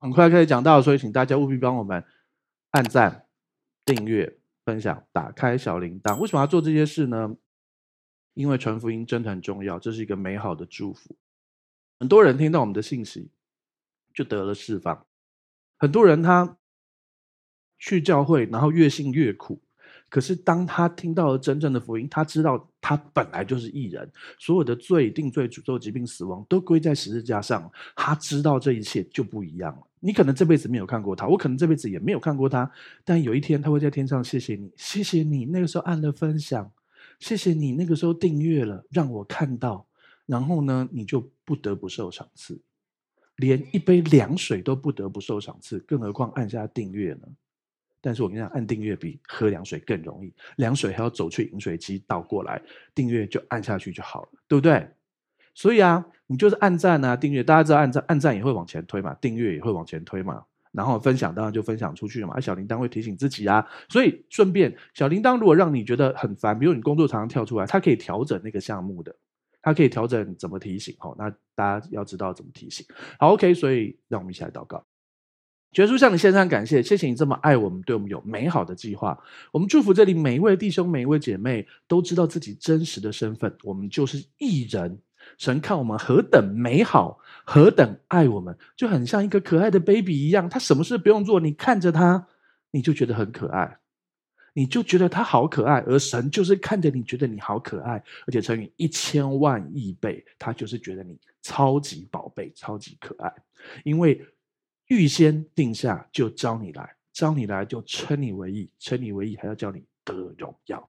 很快可以讲到，所以请大家务必帮我们按赞、订阅、分享、打开小铃铛。为什么要做这些事呢？因为传福音真的很重要，这是一个美好的祝福。很多人听到我们的信息，就得了释放。很多人他去教会，然后越信越苦。可是当他听到了真正的福音，他知道他本来就是义人，所有的罪、定罪、诅咒、疾病、死亡都归在十字架上。他知道这一切就不一样了。你可能这辈子没有看过他，我可能这辈子也没有看过他，但有一天他会在天上谢谢你，谢谢你那个时候按了分享，谢谢你那个时候订阅了，让我看到。然后呢，你就不得不受赏赐。连一杯凉水都不得不受赏赐，更何况按下订阅呢？但是我跟你讲，按订阅比喝凉水更容易，凉水还要走去饮水机倒过来，订阅就按下去就好了，对不对？所以啊，你就是按赞啊，订阅，大家知道按赞，按赞也会往前推嘛，订阅也会往前推嘛，然后分享当然就分享出去了嘛，小铃铛会提醒自己啊，所以顺便小铃铛如果让你觉得很烦，比如你工作常常跳出来，它可以调整那个项目的。它可以调整怎么提醒，好，那大家要知道怎么提醒。好，OK，所以让我们一起来祷告。耶稣向你献上感谢，谢谢你这么爱我们，对我们有美好的计划。我们祝福这里每一位弟兄、每一位姐妹都知道自己真实的身份，我们就是义人。神看我们何等美好，何等爱我们，就很像一个可爱的 baby 一样，他什么事不用做，你看着他，你就觉得很可爱。你就觉得他好可爱，而神就是看着你觉得你好可爱，而且乘以一千万亿倍，他就是觉得你超级宝贝、超级可爱，因为预先定下就招你来，招你来就称你为义，称你为义还要叫你得荣耀。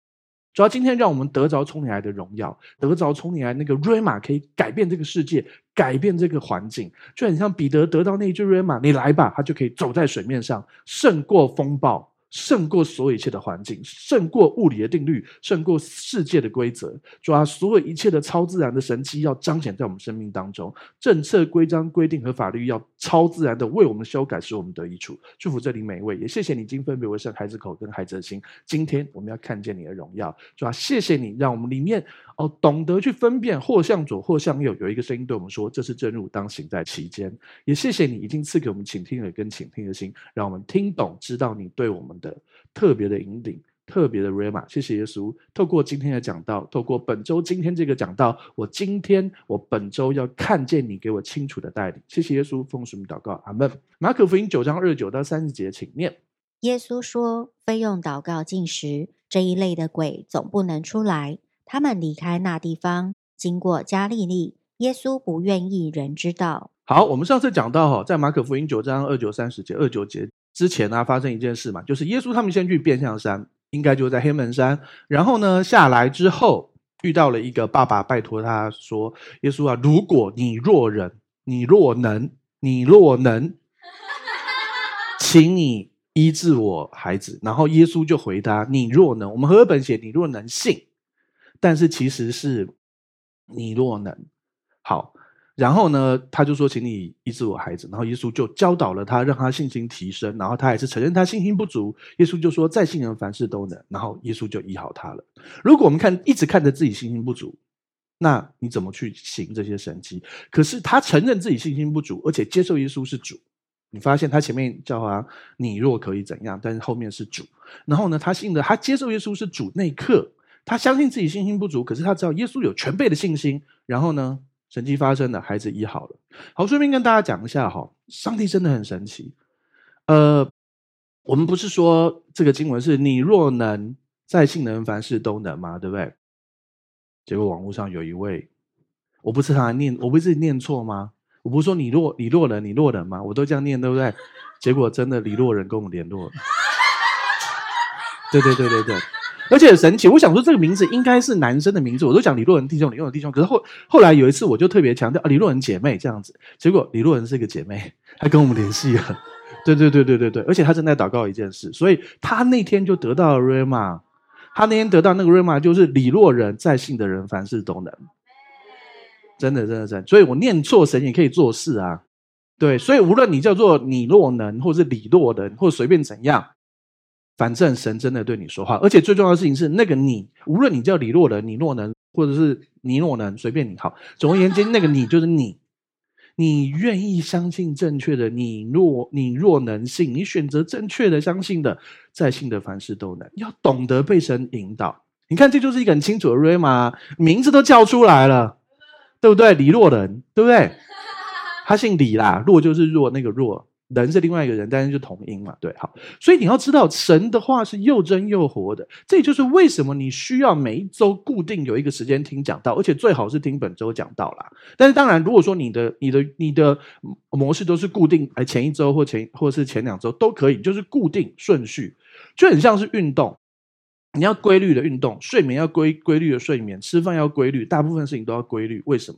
主要今天让我们得着从你来的荣耀，得着从你来那个瑞玛可以改变这个世界，改变这个环境，就很像彼得得到那一句瑞玛你来吧，他就可以走在水面上，胜过风暴。胜过所有一切的环境，胜过物理的定律，胜过世界的规则。主啊，所有一切的超自然的神迹要彰显在我们生命当中，政策、规章、规定和法律要超自然的为我们修改，使我们得益处。祝福这里每一位，也谢谢你今分别为圣孩子口跟孩子的心。今天我们要看见你的荣耀，主啊，谢谢你让我们里面哦懂得去分辨，或向左或向右，有一个声音对我们说：“这是正路，当行在其间。”也谢谢你已经赐给我们倾听耳跟倾听的心，让我们听懂，知道你对我们。的特别的引领，特别的 Rhema，谢谢耶稣。透过今天的讲道，透过本周今天这个讲道，我今天我本周要看见你给我清楚的带领。谢谢耶稣，奉主名祷告，阿门。马可福音九章二十九到三十节，请念。耶稣说：“非用祷告禁食，这一类的鬼总不能出来。”他们离开那地方，经过加利利。耶稣不愿意人知道。好，我们上次讲到哈，在马可福音九章二九三十节，二九节。之前呢、发生一件事嘛，就是耶稣他们先去变相山，应该就在黑门山。然后呢，下来之后遇到了一个爸爸，拜托他说：“耶稣啊，如果你若人，你若能，你若能，请你医治我孩子。”然后耶稣就回答：“你若能。”我们和合本写“你若能信”，但是其实是“你若能”。好。然后呢，他就说：“请你医治我孩子。”然后耶稣就教导了他，让他信心提升。然后他也是承认他信心不足。耶稣就说：“再信人凡事都能。”然后耶稣就医好他了。如果我们看一直看着自己信心不足，那你怎么去行这些神迹？可是他承认自己信心不足，而且接受耶稣是主。你发现他前面叫他“你若可以怎样”，但是后面是主。然后呢，他信的，他接受耶稣是主那一刻，他相信自己信心不足，可是他知道耶稣有全备的信心。然后呢？神迹发生了，孩子医好了。好，顺便跟大家讲一下哈，上帝真的很神奇。呃，我们不是说这个经文是你若能在信能凡事都能吗？对不对？结果网络上有一位，我不是他念，我不是念错吗？我不是说你若你若能你若能吗？我都这样念，对不对？结果真的李若人跟我联络了。对对对对对。而且很神奇，我想说这个名字应该是男生的名字，我都讲李若人弟兄，李若人弟兄。可是后后来有一次，我就特别强调啊，李若人姐妹这样子。结果李若人是一个姐妹，她跟我们联系了。对对对对对对，而且她正在祷告一件事，所以她那天就得到了 Rhema。她那天得到那个 Rhema 就是李若人在信的人凡事都能。真的真的真的，所以我念错神也可以做事啊。对，所以无论你叫做你若能，或是李若人，或随便怎样。反正神真的对你说话，而且最重要的事情是，那个你，无论你叫李若人、你若能，或者是你若能，随便你好。总而言之，那个你就是你，你愿意相信正确的，你若你若能信，你选择正确的相信的，在信的凡事都能。要懂得被神引导。你看，这就是一个很清楚的 Rhema，名字都叫出来了，对不对？李若人，对不对？他姓李啦，若就是若那个若。人是另外一个人，但是就同音嘛，对，好，所以你要知道，神的话是又真又活的，这也就是为什么你需要每一周固定有一个时间听讲道，而且最好是听本周讲道啦。但是当然，如果说你的、你的、你的模式都是固定，哎，前一周或前或是前两周都可以，就是固定顺序，就很像是运动，你要规律的运动，睡眠要规规律的睡眠，吃饭要规律，大部分事情都要规律。为什么？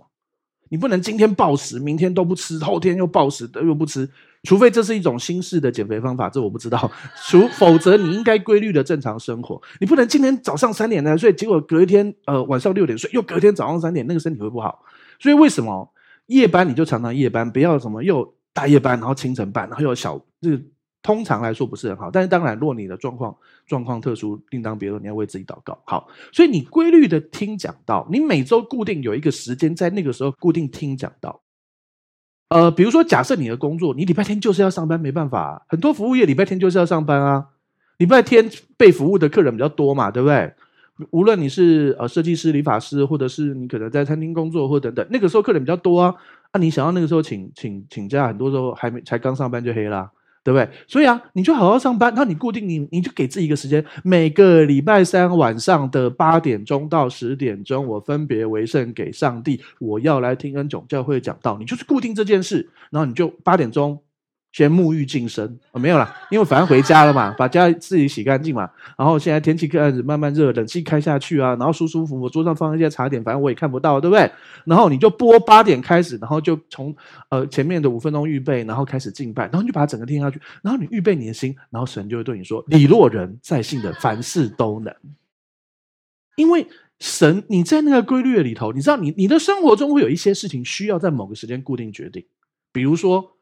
你不能今天暴食，明天都不吃，后天又暴食又不吃。除非这是一种新式的减肥方法，这我不知道。除否则，你应该规律的正常生活。你不能今天早上三点来睡，结果隔一天呃晚上六点睡，又隔天早上三点，那个身体会不好。所以为什么夜班你就常常夜班，不要什么又大夜班，然后清晨班，然后又小这通常来说不是很好。但是当然，若你的状况状况特殊，另当别论，你要为自己祷告。好，所以你规律的听讲道，你每周固定有一个时间，在那个时候固定听讲道。呃，比如说，假设你的工作，你礼拜天就是要上班，没办法。很多服务业礼拜天就是要上班啊。礼拜天被服务的客人比较多嘛，对不对？无论你是呃设计师、理发师，或者是你可能在餐厅工作或等等，那个时候客人比较多啊。啊，你想要那个时候请请请假，很多时候还没才刚上班就黑了。对不对？所以啊，你就好好上班。那你固定你，你就给自己一个时间，每个礼拜三晚上的八点钟到十点钟，我分别为圣给上帝。我要来听恩总教会讲道，你就是固定这件事，然后你就八点钟。先沐浴净身，哦，没有啦，因为反正回家了嘛，把家自己洗干净嘛。然后现在天气开始慢慢热，冷气开下去啊，然后舒舒服服，桌上放一些茶点，反正我也看不到，对不对？然后你就播八点开始，然后就从呃前面的五分钟预备，然后开始敬拜，然后你就把它整个听下去，然后你预备你的心，然后神就会对你说：“你若人在信的，凡事都能。”因为神你在那个规律里头，你知道你你的生活中会有一些事情需要在某个时间固定决定，比如说。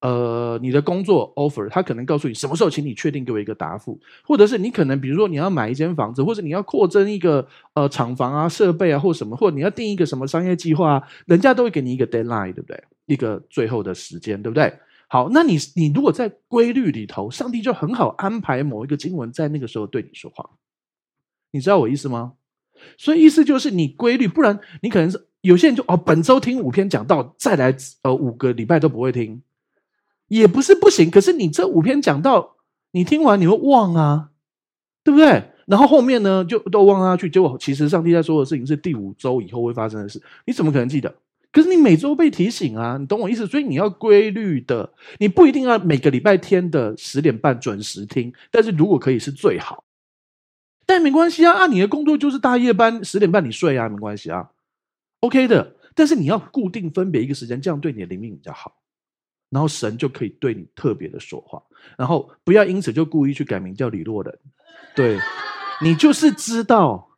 呃，你的工作 offer，他可能告诉你什么时候，请你确定给我一个答复，或者是你可能比如说你要买一间房子，或者你要扩增一个呃厂房啊、设备啊，或什么，或你要定一个什么商业计划啊，人家都会给你一个 deadline，对不对？一个最后的时间，对不对？好，那你你如果在规律里头，上帝就很好安排某一个经文在那个时候对你说话，你知道我意思吗？所以意思就是你规律，不然你可能是有些人就哦，本周听五篇讲到，再来呃五个礼拜都不会听。也不是不行，可是你这五篇讲到，你听完你会忘啊，对不对？然后后面呢，就都忘下去。结果其实上帝在说的事情是第五周以后会发生的事，你怎么可能记得？可是你每周被提醒啊，你懂我意思？所以你要规律的，你不一定要每个礼拜天的十点半准时听，但是如果可以是最好。但没关系啊，啊，你的工作就是大夜班，十点半你睡啊，没关系啊，OK 的。但是你要固定分别一个时间，这样对你的灵命比较好。然后神就可以对你特别的说话，然后不要因此就故意去改名叫李洛人，对，你就是知道，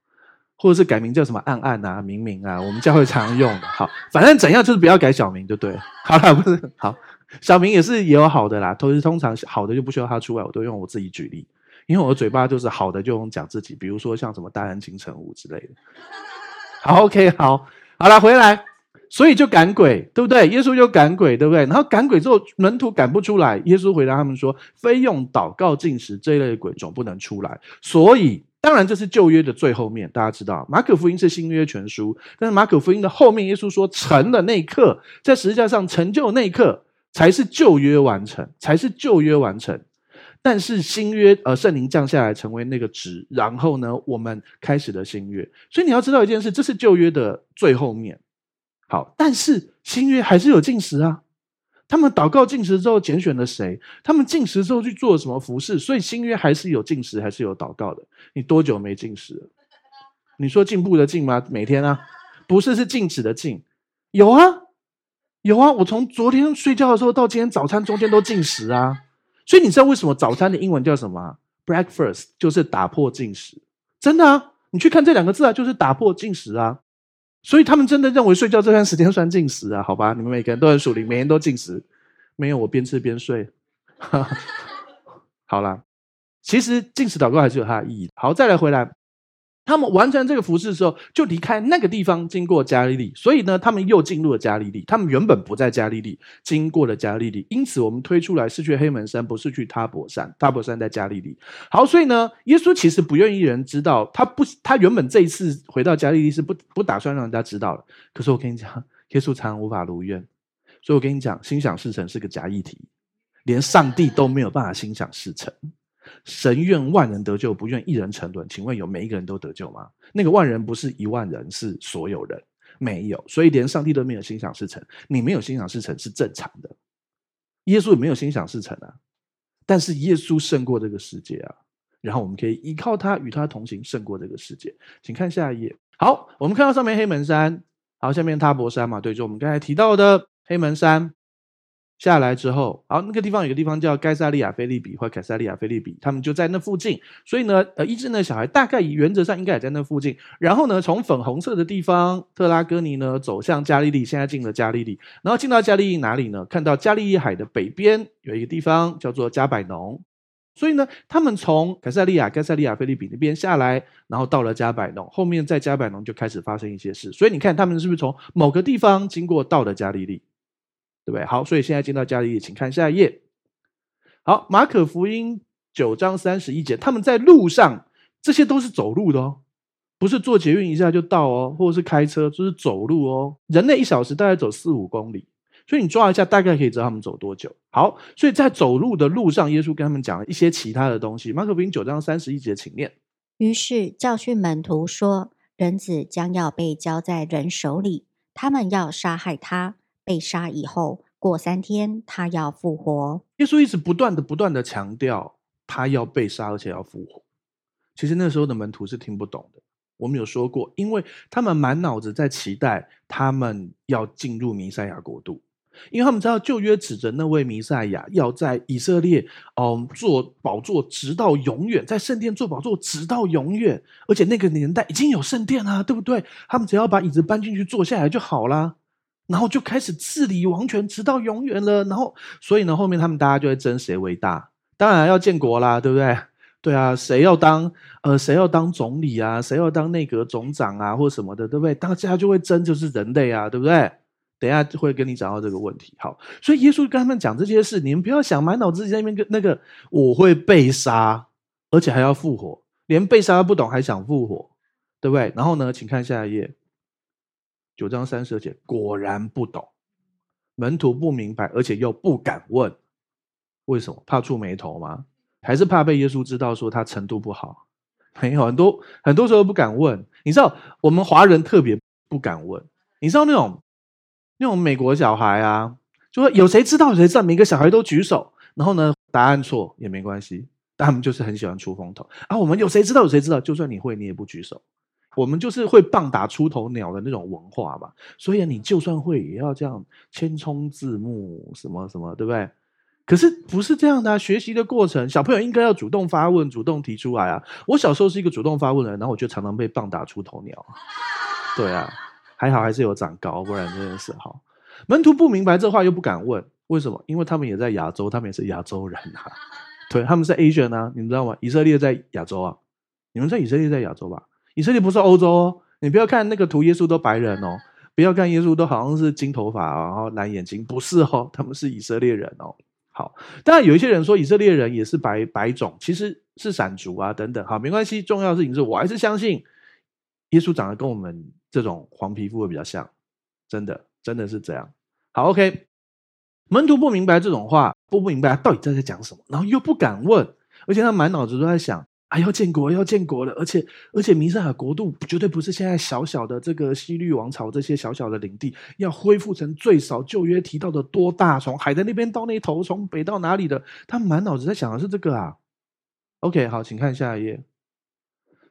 或者是改名叫什么暗暗啊、明明啊，我们教会常用的。好，反正怎样就是不要改小名就对。好了，不是好，小名也是也有好的啦，都是通常好的就不需要他出来，我都用我自己举例，因为我的嘴巴就是好的就用讲自己，比如说像什么大安清晨吴之类的。好，OK，好，好了，回来。所以就赶鬼，对不对？耶稣就赶鬼，对不对？然后赶鬼之后，门徒赶不出来。耶稣回答他们说：“非用祷告、禁食这一类的鬼，总不能出来。”所以，当然这是旧约的最后面，大家知道，马可福音是新约全书。但是马可福音的后面，耶稣说成了那一刻，在十字架上成就那一刻，才是旧约完成，才是旧约完成。但是新约，呃，圣灵降下来成为那个职，然后呢，我们开始了新约。所以你要知道一件事，这是旧约的最后面。好，但是新约还是有禁食啊。他们祷告禁食之后，拣选了谁？他们禁食之后去做了什么服事？所以新约还是有禁食，还是有祷告的。你多久没禁食？你说进步的进吗？每天啊？不是，是禁止的禁。有啊，有啊。我从昨天睡觉的时候到今天早餐中间都禁食啊。所以你知道为什么早餐的英文叫什么？Breakfast 就是打破禁食。真的啊，你去看这两个字啊，就是打破禁食啊。所以他们真的认为睡觉这段时间算进食啊？好吧，你们每个人都很属灵，每天都进食。没有，我边吃边睡。好啦，其实进食祷告还是有它的意义。好，再来回来，他们完成这个服事的时候，就离开那个地方，经过加利利。所以呢，他们又进入了加利利。他们原本不在加利利，经过了加利利。因此，我们推出来是去黑门山，不是去他泊山。他泊山在加利利。好，所以呢，耶稣其实不愿意人知道，他不，他原本这一次回到加利利是不不打算让人家知道的。可是我跟你讲，耶稣常无法如愿，所以我跟你讲，心想事成是个假议题，连上帝都没有办法心想事成。神愿万人得救，不愿一人沉沦。请问有每一个人都得救吗？那个万人不是一万人，是所有人，没有。所以连上帝都没有心想事成，你没有心想事成是正常的。耶稣也没有心想事成啊，但是耶稣胜过这个世界啊。然后我们可以依靠他，与他同行，胜过这个世界。请看下一页。好，我们看到上面黑门山，好，下面他博山嘛，对，就我们刚才提到的黑门山。下来之后，好，那个地方有个地方叫盖萨利亚菲利比或凯撒利亚菲利比，他们就在那附近。所以呢，呃，医治那小孩大概原则上应该也在那附近。然后呢，从粉红色的地方特拉哥尼呢走向加利利，现在进了加利利。然后进到加利利哪里呢？看到加利利海的北边有一个地方叫做加百农。所以呢，他们从凯撒利亚、盖撒利亚菲利比那边下来，然后到了加百农。后面在加百农就开始发生一些事。所以你看，他们是不是从某个地方经过到了加利利？对不对？好，所以现在进到家里，请看下一页。好，马可福音九章三十一节，他们在路上，这些都是走路的哦，不是坐捷运一下就到哦，或者是开车，就是走路哦。人类一小时大概走四五公里，所以你抓一下，大概可以知道他们走多久。好，所以在走路的路上，耶稣跟他们讲了一些其他的东西。马可福音九章三十一节，请念。于是教训门徒说：“人子将要被交在人手里，他们要杀害他。”被杀以后，过三天，他要复活。耶稣一直不断的、不断的强调，他要被杀，而且要复活。其实那时候的门徒是听不懂的。我们有说过，因为他们满脑子在期待他们要进入弥赛亚国度，因为他们知道旧约指着那位弥赛亚要在以色列，嗯，做宝座直到永远，在圣殿做宝座直到永远。而且那个年代已经有圣殿了，对不对？他们只要把椅子搬进去坐下来就好了。然后就开始治理王权，直到永远了。然后，所以呢，后面他们大家就会争谁为大。当然要建国啦，对不对？对啊，谁要当呃，谁要当总理啊？谁要当内阁总长啊，或什么的，对不对？大家就会争，就是人类啊，对不对？等一下会跟你讲到这个问题。好，所以耶稣跟他们讲这些事，你们不要想满脑子在那边跟那个我会被杀，而且还要复活，连被杀都不懂，还想复活，对不对？然后呢，请看下一页。九章三十二节，果然不懂，门徒不明白，而且又不敢问，为什么？怕触霉头吗？还是怕被耶稣知道说他程度不好？没有，很多很多时候不敢问。你知道，我们华人特别不敢问。你知道那种那种美国小孩啊，就说有谁知道？有谁知道？每个小孩都举手，然后呢，答案错也没关系，但他们就是很喜欢出风头啊。我们有谁知道？有谁知道？就算你会，你也不举手。我们就是会棒打出头鸟的那种文化吧，所以你就算会，也要这样千冲字幕什么什么，对不对？可是不是这样的啊，学习的过程，小朋友应该要主动发问，主动提出来啊。我小时候是一个主动发问的人，然后我就常常被棒打出头鸟。对啊，还好还是有长高，不然真的是好。门徒不明白这话又不敢问，为什么？因为他们也在亚洲，他们也是亚洲人啊。对，他们是 Asian 啊，你们知道吗？以色列在亚洲啊，你们在以色列在亚洲吧？以色列不是欧洲哦，你不要看那个图，耶稣都白人哦，不要看耶稣都好像是金头发，然后蓝眼睛，不是哦，他们是以色列人哦。好，当然有一些人说以色列人也是白白种，其实是闪族啊等等。好，没关系，重要的事情是我还是相信耶稣长得跟我们这种黄皮肤会比较像，真的真的是这样。好，OK，门徒不明白这种话，不明白他到底在在讲什么，然后又不敢问，而且他满脑子都在想。还、啊、要建国，要建国了，而且而且弥赛亚国度绝对不是现在小小的这个西律王朝这些小小的领地，要恢复成最少旧约提到的多大，从海的那边到那头，从北到哪里的，他满脑子在想的是这个啊。OK，好，请看下一页。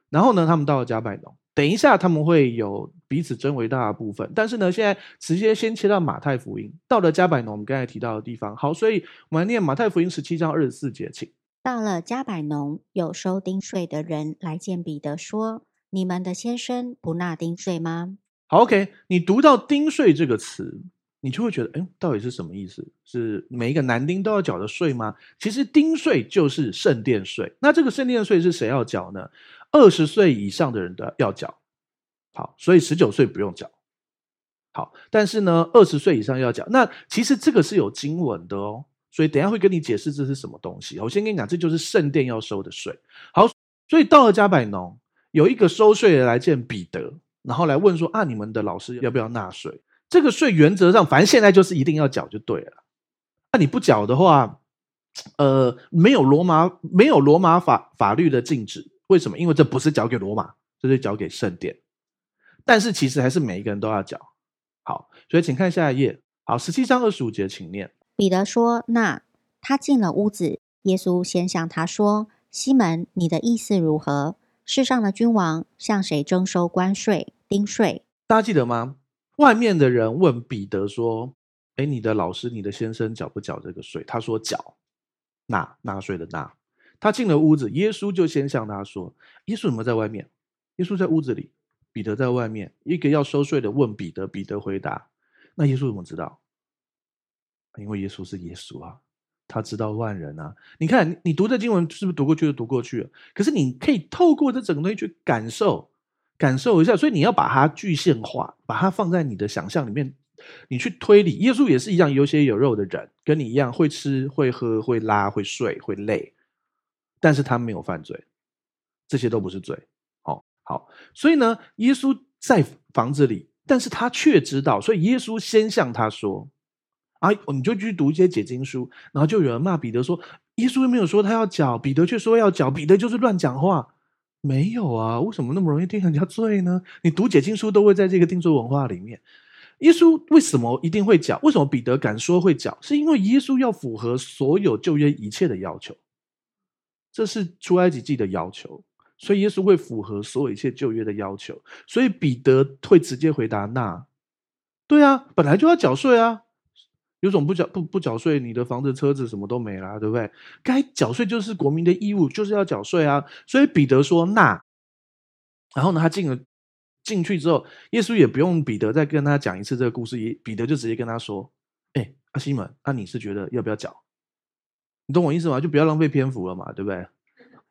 然后呢，他们到了加百农，等一下他们会有彼此争为大的部分，但是呢，现在直接先切到马太福音，到了加百农，我们刚才提到的地方。好，所以我们来念马太福音十七章二十四节，请。到了加百农，有收丁税的人来见彼得，说：“你们的先生不纳丁税吗？”好，OK，你读到“丁税”这个词，你就会觉得，哎，到底是什么意思？是每一个男丁都要缴的税吗？其实丁税就是圣殿税。那这个圣殿税是谁要缴呢？二十岁以上的人都要缴。好，所以十九岁不用缴。好，但是呢，二十岁以上要缴。那其实这个是有经文的哦。所以等下会跟你解释这是什么东西。我先跟你讲，这就是圣殿要收的税。好，所以到了加百农，有一个收税的来见彼得，然后来问说：啊，你们的老师要不要纳税？这个税原则上，反正现在就是一定要缴就对了。那、你不缴的话，呃，没有罗马没有罗马法法律的禁止。为什么？因为这不是缴给罗马，这是缴给圣殿。但是其实还是每一个人都要缴。好，所以请看下一页。好，十七章二十五节，请念。彼得说：“那他进了屋子，耶稣先向他说：‘西门，你的意思如何？世上的君王向谁征收关税、丁税？’大家记得吗？”外面的人问彼得说：“哎，你的老师、你的先生缴不缴这个税？”他说：“缴，纳纳税的纳。”他进了屋子，耶稣就先向他说：“耶稣怎么在外面？”耶稣在屋子里，彼得在外面。一个要收税的问彼得，彼得回答：“那耶稣怎么知道？因为耶稣是耶稣啊，他知道万人啊。你看，你读这经文是不是读过去就读过去了？可是你可以透过这整个东西去感受。”感受一下，所以你要把它具象化，把它放在你的想象里面，你去推理。耶稣也是一样有血有肉的人，跟你一样会吃、会喝、会拉、会睡、会累，但是他没有犯罪，这些都不是罪。好，好，所以呢，耶稣在房子里，但是他却知道，所以耶稣先向他说：“啊，你就去读一些解经书。”然后就有人骂彼得说：“耶稣又没有说他要缴，彼得却说要缴，彼得就是乱讲话。”没有啊，为什么那么容易定人家罪呢？你读解经书都会在这个定罪文化里面。耶稣为什么一定会缴？为什么彼得敢说会缴？是因为耶稣要符合所有旧约一切的要求，这是出埃及记的要求，所以耶稣会符合所有一切旧约的要求。所以彼得会直接回答：“那，对啊，本来就要缴税啊。”有种不缴不不缴税，你的房子、车子什么都没了，对不对？该缴税就是国民的义务，就是要缴税啊。所以彼得说：“那。”然后呢，他进了进去之后，耶稣也不用彼得再跟他讲一次这个故事，彼得就直接跟他说：“哎，阿西门，那、你是觉得要不要缴？你懂我意思吗？就不要浪费篇幅了嘛，对不对？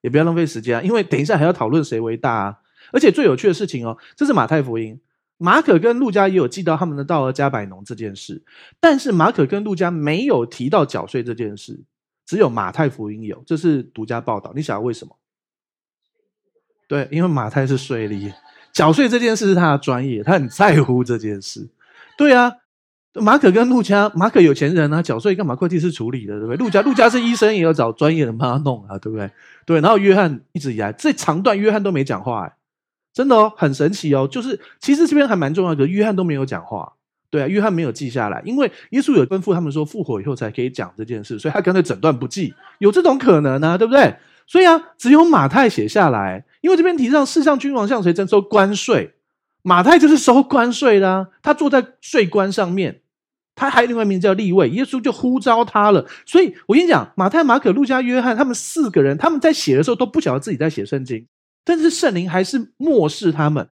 也不要浪费时间，因为等一下还要讨论谁为大啊。而且最有趣的事情哦，这是马太福音。”马可跟路加也有记到他们的道尔加百农这件事，但是马可跟路加没有提到缴税这件事，只有马太福音有，这是独家报道。你想要为什么？对，因为马太是税吏，缴税这件事是他的专业，他很在乎这件事。对啊，马可跟路加，马可有钱人啊，缴税干嘛？会计师处理的，对不对？路加，路加是医生，也要找专业的帮他弄啊，对不对？对，然后约翰一直以来这长段约翰都没讲话，哎。真的哦，很神奇哦。就是其实这边还蛮重要的，约翰都没有讲话。对啊，约翰没有记下来，因为耶稣有吩咐他们说复活以后才可以讲这件事，所以他干脆整段不记，有这种可能啊，对不对？所以啊，只有马太写下来，因为这边提到世上君王向谁征收关税，马太就是收关税的，他坐在税关上面，他还有另外一名叫利未，耶稣就呼召他了。所以我跟你讲，马太、马可、路加、约翰他们四个人，他们在写的时候都不晓得自己在写圣经。但是圣灵还是漠视他们，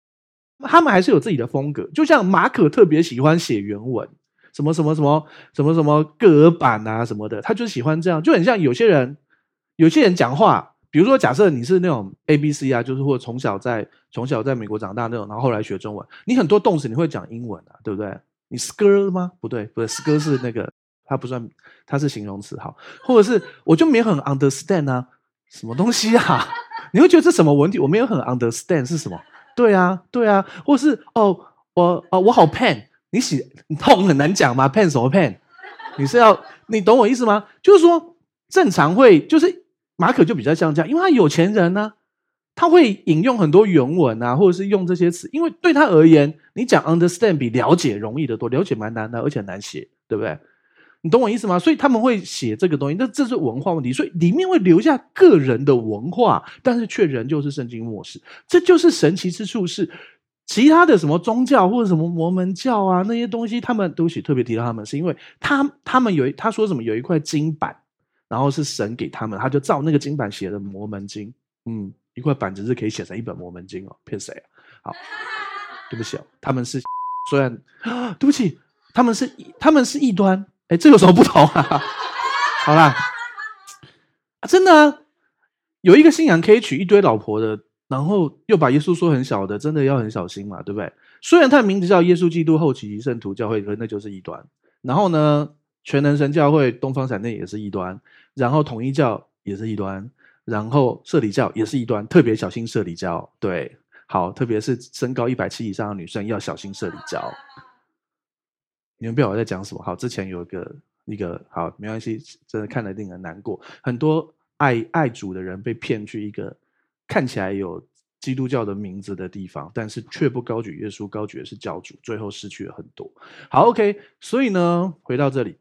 他们还是有自己的风格。就像马可特别喜欢写原文，什么什么什么什么什么各版啊什么的，他就喜欢这样，就很像有些人，有些人讲话，比如说假设你是那种 A B C 啊，就是或者从小在从小在美国长大那种，然后后来学中文，你很多动词你会讲英文啊，对不对？你 skr 吗？不对，不对，skr 是那个，它不算，它是形容词，好，或者是我就没很 understand 啊，什么东西啊？你会觉得这什么问题？我没有很 understand 是什么？对啊，对啊，或是哦，我哦，我好 pen，你写痛很难讲吗？pen 什么 pen？你是要你懂我意思吗？就是说正常会就是马可就比较像这样，因为他有钱人呢、他会引用很多原文啊，或者是用这些词，因为对他而言，你讲 understand 比了解容易得多，了解蛮难的，而且难写，对不对？你懂我意思吗？所以他们会写这个东西，那这是文化问题，所以里面会留下个人的文化，但是却仍旧是圣经末世。这就是神奇之处，是其他的什么宗教或者什么摩门教啊那些东西，他们都许特别提到他们，是因为他他们有他说什么有一块金板，然后是神给他们，他就照那个金板写的摩门经。嗯，一块板子是可以写成一本摩门经哦，骗谁啊？好，对不起哦，他们是虽然啊，对不起。他们是他们是异端，哎，这有什么不同啊？好啦，真的，有一个信仰可以娶一堆老婆的，然后又把耶稣说很小的，真的要很小心嘛，对不对？虽然他的名字叫耶稣基督后期圣徒教会，可那就是异端。然后呢，全能神教会、东方闪电也是异端，然后统一教也是异端，然后摄理教也是异端，特别小心社理教。对，好，特别是身高一百七以上的女生要小心社理教。你们不知道我在讲什么？好，之前有一个一个好，没关系，真的看了令人难过。很多爱爱主的人被骗去一个看起来有。基督教的名字的地方，但是却不高举耶稣，高举的是教主，最后失去了很多。好，OK，所以呢，回到这里，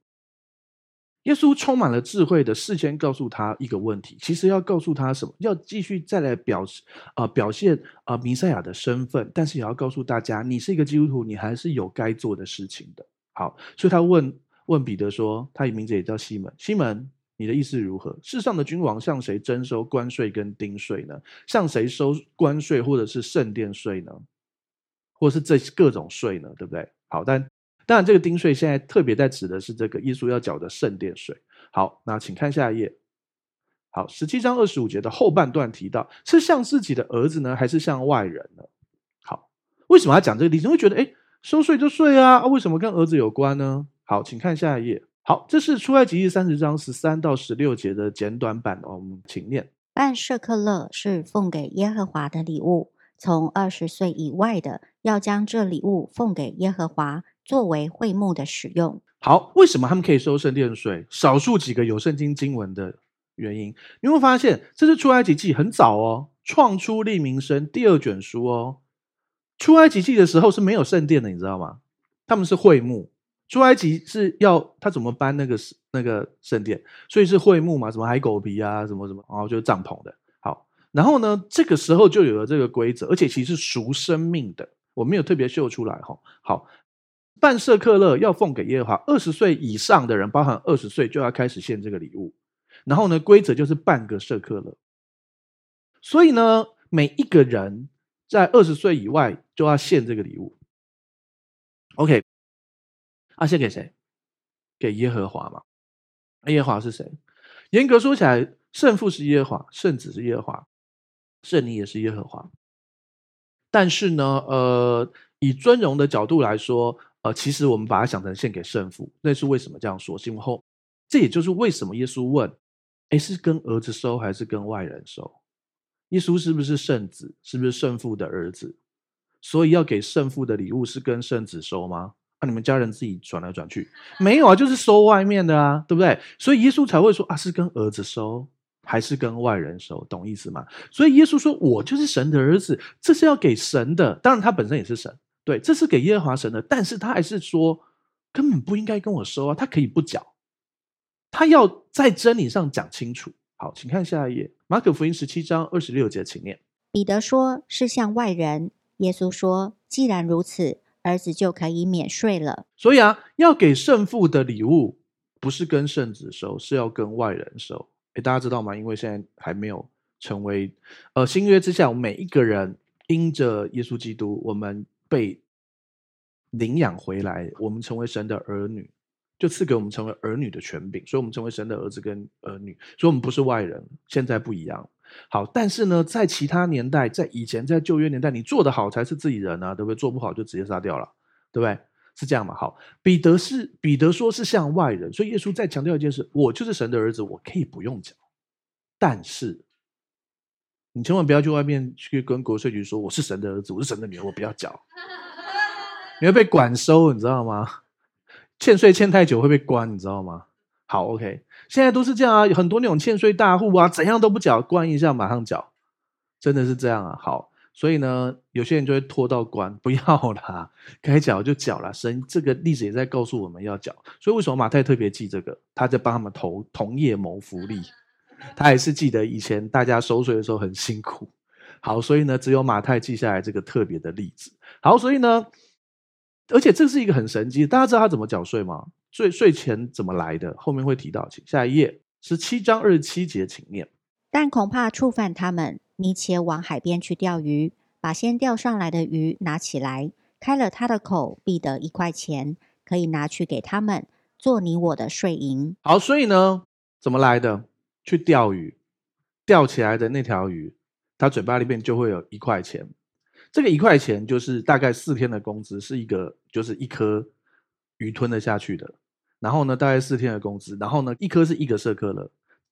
耶稣充满了智慧的事先告诉他一个问题，其实要告诉他什么？要继续再来表示啊、呃，表现啊、呃，弥赛亚的身份，但是也要告诉大家，你是一个基督徒，你还是有该做的事情的。好，所以他问问彼得说，他名字也叫西门，西门。你的意思如何？世上的君王向谁征收关税跟丁税呢？向谁收关税或者是圣殿税呢？或是这各种税呢？对不对？好，但当然这个丁税现在特别在指的是这个耶稣要缴的圣殿税。好，那请看下一页。好，十七章二十五节的后半段提到，是向自己的儿子呢，还是向外人呢？好，为什么要讲这个例子？你会觉得，哎，收税就税啊，啊，为什么跟儿子有关呢？好，请看下一页。好，这是出埃及记三十章十三到十六节的简短版哦，我们请念。办舍客勒是奉给耶和华的礼物，从二十岁以外的要将这礼物奉给耶和华，作为会幕的使用。好，为什么他们可以收圣殿税？少数几个有圣经经文的原因，你会发现这是出埃及记很早哦，创出利民生第二卷书哦。出埃及记的时候是没有圣殿的，你知道吗？他们是会幕。出埃及是要他怎么搬那个那个圣殿，所以是会幕嘛，什么海狗皮啊，什么什么，然后就是帐篷的。好，然后呢，这个时候就有了这个规则，而且其实是赎生命的，我没有特别秀出来哈。好，半舍克勒要奉给耶和华，二十岁以上的人，包含二十岁就要开始献这个礼物。然后呢，规则就是半个舍克勒，所以呢，每一个人在二十岁以外就要献这个礼物。OK。啊，献给谁？给耶和华嘛。耶和华是谁？严格说起来，圣父是耶和华，圣子是耶和华，圣灵也是耶和华。但是呢，呃，以尊荣的角度来说，呃，其实我们把它想成献给圣父。那是为什么这样说？是因为后，这也就是为什么耶稣问：诶，是跟儿子收还是跟外人收？耶稣是不是圣子？是不是圣父的儿子？所以要给圣父的礼物是跟圣子收吗？你们家人自己转来转去，没有啊，就是收外面的啊，对不对？所以耶稣才会说啊，是跟儿子收，还是跟外人收？懂意思吗？所以耶稣说，我就是神的儿子，这是要给神的。当然，他本身也是神，对，这是给耶和华神的。但是他还是说，根本不应该跟我收啊，他可以不缴，他要在真理上讲清楚。好，请看下一页，马可福音十七章二十六节，请念。彼得说，是向外人。耶稣说，既然如此。儿子就可以免税了。所以啊，要给圣父的礼物，不是跟圣子收，是要跟外人收。诶，大家知道吗？因为现在还没有成为呃新约之下，我们每一个人因着耶稣基督，我们被领养回来，我们成为神的儿女，就赐给我们成为儿女的权柄，所以我们成为神的儿子跟儿女，所以我们不是外人。现在不一样。好，但是呢，在其他年代，在以前，在旧约年代，你做得好才是自己人啊，对不对？做不好就直接杀掉了，对不对？是这样嘛？好，彼得是彼得说是向外人，所以耶稣再强调一件事：我就是神的儿子，我可以不用缴。但是你千万不要去外面去跟国税局说我是神的儿子，我是神的女儿，我不要缴，你会被管收，你知道吗？欠税欠太久会被关，你知道吗？好，OK，现在都是这样啊，有很多那种欠税大户啊，怎样都不缴，关一下马上缴，真的是这样啊。好，所以呢，有些人就会拖到关，不要啦，该缴就缴了。神这个例子也在告诉我们要缴，所以为什么马太特别记这个？他在帮他们投同业谋福利，他也是记得以前大家收税的时候很辛苦。好，所以呢，只有马太记下来这个特别的例子。好，所以呢，而且这是一个很神奇，大家知道他怎么缴税吗？税税钱怎么来的？后面会提到，请下一页，十七章二十七节，请念。但恐怕触犯他们，你且往海边去钓鱼，把先钓上来的鱼拿起来，开了他的口，必得一块钱；可以拿去给他们做你我的税银。好，所以呢，怎么来的？去钓鱼，钓起来的那条鱼，它嘴巴里面就会有一块钱。这个一块钱就是大概四天的工资，是一个就是一颗鱼吞得下去的。然后呢，大概四天的工资，然后呢，一颗是一个舍客勒，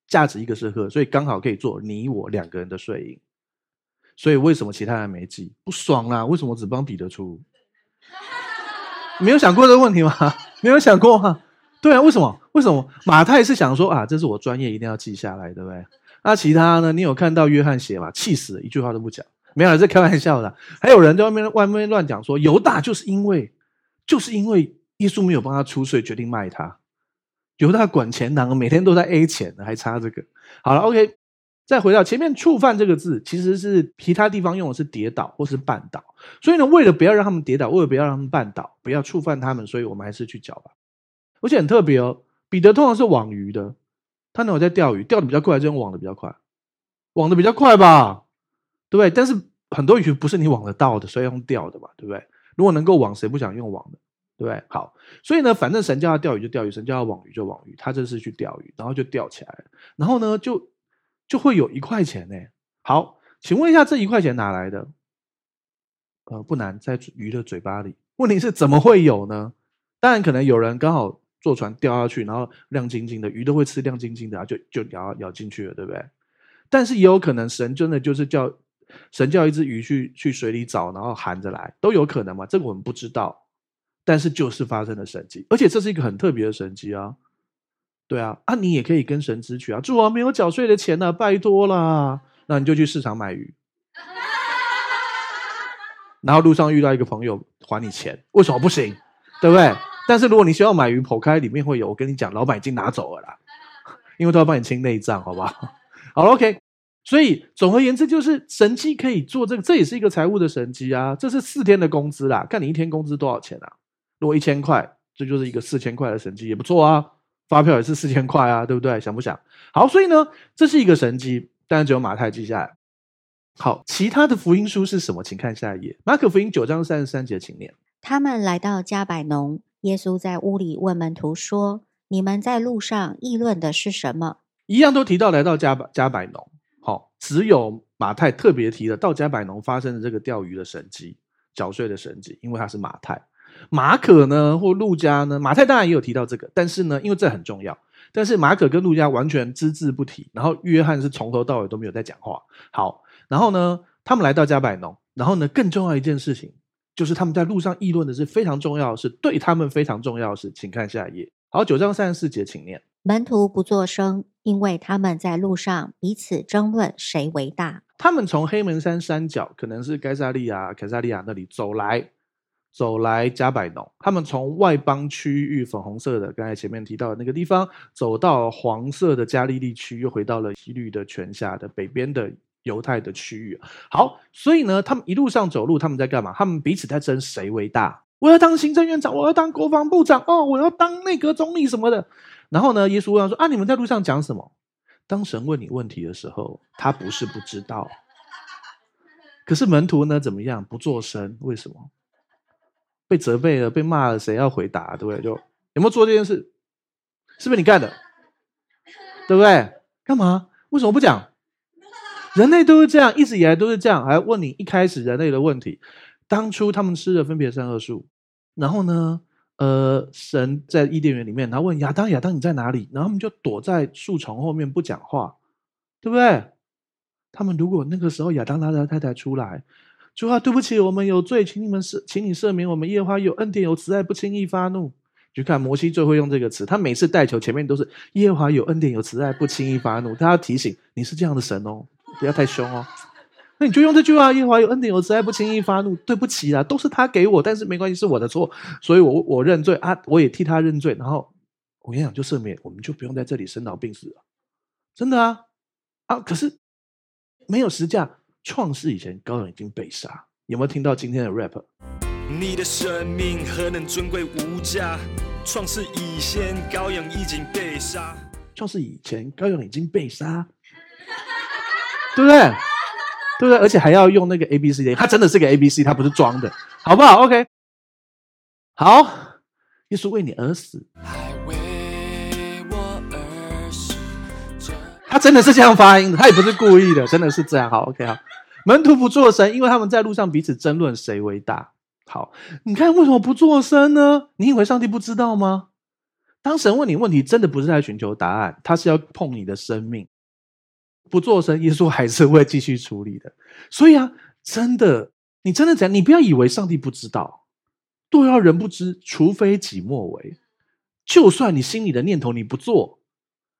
价值一个社科，所以刚好可以做你我两个人的税银。所以为什么其他人没记？不爽啊？为什么只帮彼得出？没有想过这个问题吗？没有想过吗？对啊，为什么？为什么？马太是想说啊，这是我专业，一定要记下来，对不对？那其他呢？你有看到约翰写吗？气死了，一句话都不讲。没有，这开玩笑的。还有人在外面外面乱讲说，犹大就是因为就是因为耶稣没有帮他出税，决定卖他。犹大管钱囊，每天都在 A 钱，还差这个。好了，OK。再回到前面，触犯这个字，其实是其他地方用的是跌倒或是绊倒，所以呢，为了不要让他们跌倒，为了不要让他们绊倒，不要触犯他们，所以我们还是去缴吧。而且很特别哦，彼得通常是网鱼的，他那会在钓鱼，钓的比较快，还是用网的比较快？网的比较快吧，对不对？但是很多鱼不是你网得到的，所以用钓的嘛，对不对？如果能够网，谁不想用网的？对不对？好，所以呢，反正神叫他钓鱼就钓鱼，神叫他网鱼就网鱼，他这是去钓鱼，然后就钓起来了，然后呢就。就会有一块钱呢。好，请问一下，这一块钱哪来的？呃，不难，在鱼的嘴巴里。问题是怎么会有呢？当然，可能有人刚好坐船掉下去，然后亮晶晶的鱼都会吃亮晶晶的，就就咬咬进去了，对不对？但是也有可能神真的就是叫神叫一只鱼去去水里找，然后含着来，都有可能嘛？这个我们不知道，但是就是发生了神迹，而且这是一个很特别的神迹啊。对啊，啊，你也可以跟神支取啊！主啊，没有缴税的钱呢、啊，拜托啦！那你就去市场买鱼，然后路上遇到一个朋友还你钱，为什么不行？对不对？但是如果你需要买鱼，剖开里面会有，我跟你讲，老板已经拿走了啦，因为都要帮你清内账，好不好？好了，OK。所以总而言之，就是神迹可以做这个，这也是一个财务的神迹啊！这是四天的工资啦，看你一天工资多少钱啊？如果一千块，这就是一个四千块的神迹，也不错啊。发票也是四千块啊，对不对？想不想？好，所以呢，这是一个神迹，但只有马太记下来。好，其他的福音书是什么？请看下一页，马可福音九章三十三节，请念。他们来到加百农，耶稣在屋里问门徒说：“你们在路上议论的是什么？”一样都提到来到加百加百农。好，只有马太特别提了到迦百农发生的这个钓鱼的神迹、缴税的神迹，因为他是马太。马可呢，或路加呢？马太当然也有提到这个，但是呢，因为这很重要，但是马可跟路加完全只字不提，然后约翰是从头到尾都没有在讲话。好，然后呢，他们来到加百农，然后呢，更重要一件事情就是他们在路上议论的是非常重要的事，对他们非常重要的事，请看下一页。好，九章三十四节，请念。门徒不作声，因为他们在路上彼此争论谁为大。他们从黑门山山脚，可能是该撒利亚、凯撒利亚那里走来。走来加百农，他们从外邦区域粉红色的，刚才前面提到的那个地方，走到黄色的加利利区，又回到了希律的权下的北边的犹太的区域。好，所以呢，他们一路上走路，他们在干嘛？他们彼此在争谁为大。我要当行政院长，我要当国防部长，哦，我要当内阁总理什么的。然后呢，耶稣问他说：“啊，你们在路上讲什么？”当神问你问题的时候，他不是不知道，可是门徒呢，怎么样？不作声，为什么？被责备了，被骂了，谁要回答？对不对？就有没有做这件事？是不是你干的？对不对？干嘛？为什么不讲？人类都是这样，一直以来都是这样。还问你一开始人类的问题，当初他们吃了分别善恶树，然后呢？呃，神在伊甸园里面，然后问亚当：亚当你在哪里？然后他们就躲在树丛后面不讲话，对不对？他们如果那个时候亚当拉着太太出来。主啊，对不起，我们有罪，请你们赦，请你赦免我们。耶和华有恩典，有慈爱，不轻易发怒。就看摩西最会用这个词，他每次带球前面都是耶华有恩典，有慈爱，不轻易发怒。他要提醒你是这样的神哦，不要太凶哦。那你就用这句话：耶和华有恩典，有慈爱，不轻易发怒。对不起啊，都是他给我，但是没关系，是我的错，所以我我认罪啊，我也替他认罪。然后我跟你讲，就赦免，我们就不用在这里生老病死了。真的啊啊！可是没有实价。创世以前，羔羊已经被杀。有没有听到今天的 rap？你的生命何等尊贵无价？创世以前，羔羊已经被杀。创世以前，羔羊已经被杀，对不对？对不对？而且还要用那个 A B C D，它真的是个 A B C，它不是装的，好不好？OK。好，耶稣为你而死。还为我而死。他真的是这样发音的，他也不是故意的，真的是这样。好，OK，好。门徒不作声，因为他们在路上彼此争论谁为大。好，你看为什么不作声呢？你以为上帝不知道吗？当神问你问题，真的不是在寻求答案，他是要碰你的生命。不作声，耶稣还是会继续处理的。所以啊，真的，你真的怎样？你不要以为上帝不知道。若要人不知，除非己莫为。就算你心里的念头你不做，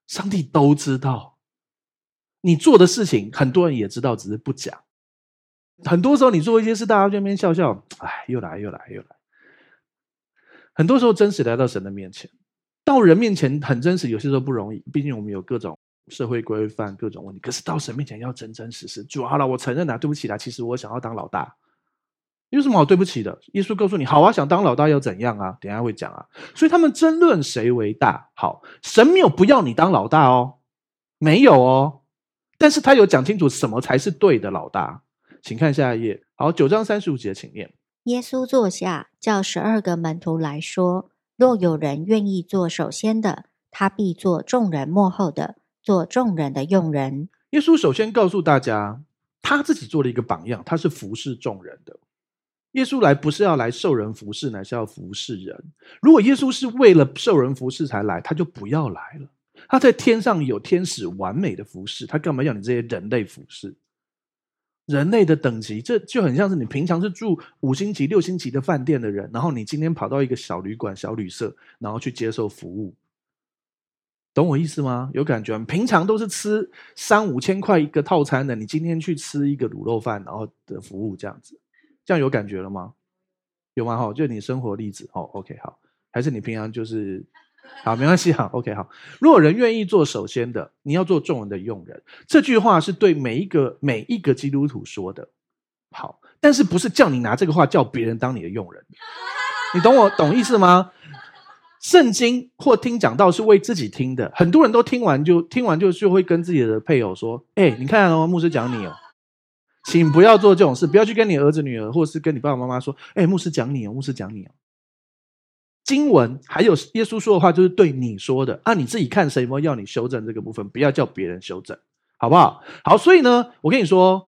上帝都知道。你做的事情，很多人也知道，只是不讲。很多时候，你做一些事，大家在那边笑笑，哎，又来又来又来。很多时候，真实来到神的面前，到人面前很真实，有些时候不容易。毕竟我们有各种社会规范、各种问题。可是到神面前要真真实实。主，好了，我承认了，对不起啦。其实我想要当老大，有什么好对不起的？耶稣告诉你，好啊，想当老大要怎样啊？等下会讲啊。所以他们争论谁为大。好，神没有不要你当老大哦，没有哦。但是他有讲清楚什么才是对的老大。请看下一页。好，九章三十五节，请念。耶稣坐下，叫十二个门徒来说：“若有人愿意做首先的，他必做众人末后的，做众人的用人。”耶稣首先告诉大家，他自己做了一个榜样，他是服侍众人的。耶稣来不是要来受人服侍，乃是要服侍人。如果耶稣是为了受人服侍才来，他就不要来了。他在天上有天使完美的服侍，他干嘛要你这些人类服侍？人类的等级，这就很像是你平常是住五星级、六星级的饭店的人，然后你今天跑到一个小旅馆、小旅社，然后去接受服务，懂我意思吗？有感觉吗？平常都是吃三五千块一个套餐的，你今天去吃一个卤肉饭，然后的服务这样子，这样有感觉了吗？有吗？好，就你生活例子哦。OK，好，还是你平常就是。好，没关系，哈，OK，好。如果人愿意做首先的，你要做众人的用人。这句话是对每一个每一个基督徒说的。好，但是不是叫你拿这个话叫别人当你的用人？你懂我懂意思吗？圣经或听讲道是为自己听的，很多人都听完就听完就就会跟自己的配偶说：“哎，你看哦，牧师讲你哦，请不要做这种事，不要去跟你儿子女儿，或是跟你爸爸妈妈说：哎，牧师讲你哦，牧师讲你哦。”经文还有耶稣说的话，就是对你说的啊！你自己看谁么要你修正这个部分，不要叫别人修正，好不好？好，所以呢，我跟你说，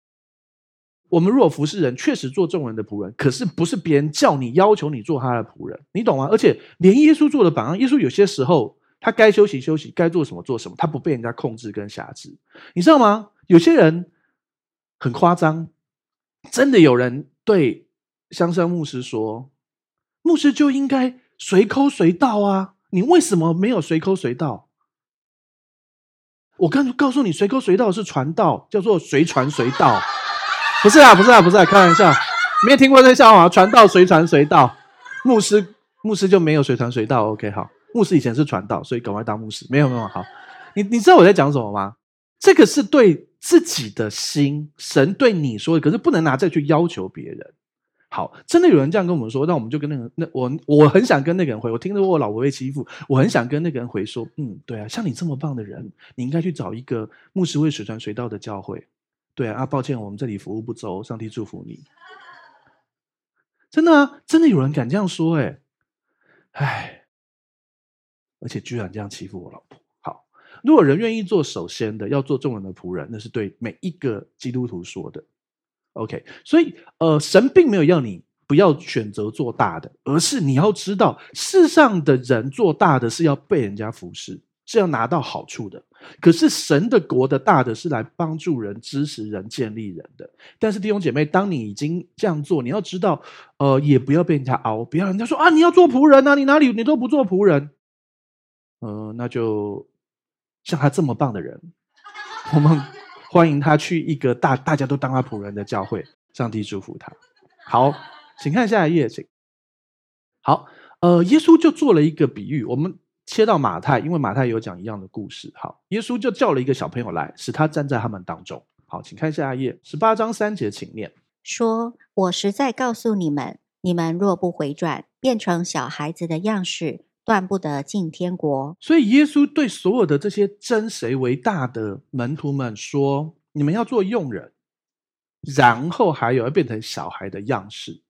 我们若服侍人，确实做众人的仆人，可是不是别人叫你、要求你做他的仆人，你懂吗？而且连耶稣做的榜样，耶稣有些时候他该休息休息，该做什么做什么，他不被人家控制跟辖制，你知道吗？有些人很夸张，真的有人对香山牧师说，牧师就应该。随口随到啊！你为什么没有随口随到？我刚告诉你，随口随到是传道，叫做随传随到。不是啊，不是啊，不是啊，开玩笑。没有听过这笑话？传道随传随到，牧师牧师就没有随传随到。OK，好，牧师以前是传道，所以赶快当牧师。没有没有，好，你你知道我在讲什么吗？这个是对自己的心，神对你说的，可是不能拿这去要求别人。好，真的有人这样跟我们说，那我们就跟那个那我我很想跟那个人回，我听着我老婆被欺负，我很想跟那个人回说，嗯，对啊，像你这么棒的人，你应该去找一个牧师会随传随到的教会，对啊，抱歉，我们这里服务不周，上帝祝福你。真的啊，真的有人敢这样说，哎，哎，而且居然这样欺负我老婆。好，如果人愿意做首先的，要做众人的仆人，那是对每一个基督徒说的。OK，所以呃，神并没有要你不要选择做大的，而是你要知道，世上的人做大的是要被人家服侍，是要拿到好处的。可是神的国的大的是来帮助人、支持人、建立人的。但是弟兄姐妹，当你已经这样做，你要知道，呃，也不要被人家熬，不要人家说啊，你要做仆人啊，你哪里你都不做仆人，呃，那就像他这么棒的人，我们。欢迎他去一个大大家都当他仆人的教会，上帝祝福他。好，请看下一页，请。好，呃，耶稣就做了一个比喻。我们切到马太，因为马太有讲一样的故事。好，耶稣就叫了一个小朋友来，使他站在他们当中。好，请看下一页，十八章三节，请念。说：“我实在告诉你们，你们若不回转，变成小孩子的样式。”断不得进天国。所以耶稣对所有的这些争谁为大的门徒们说：“你们要做佣人，然后还有要变成小孩的样式。”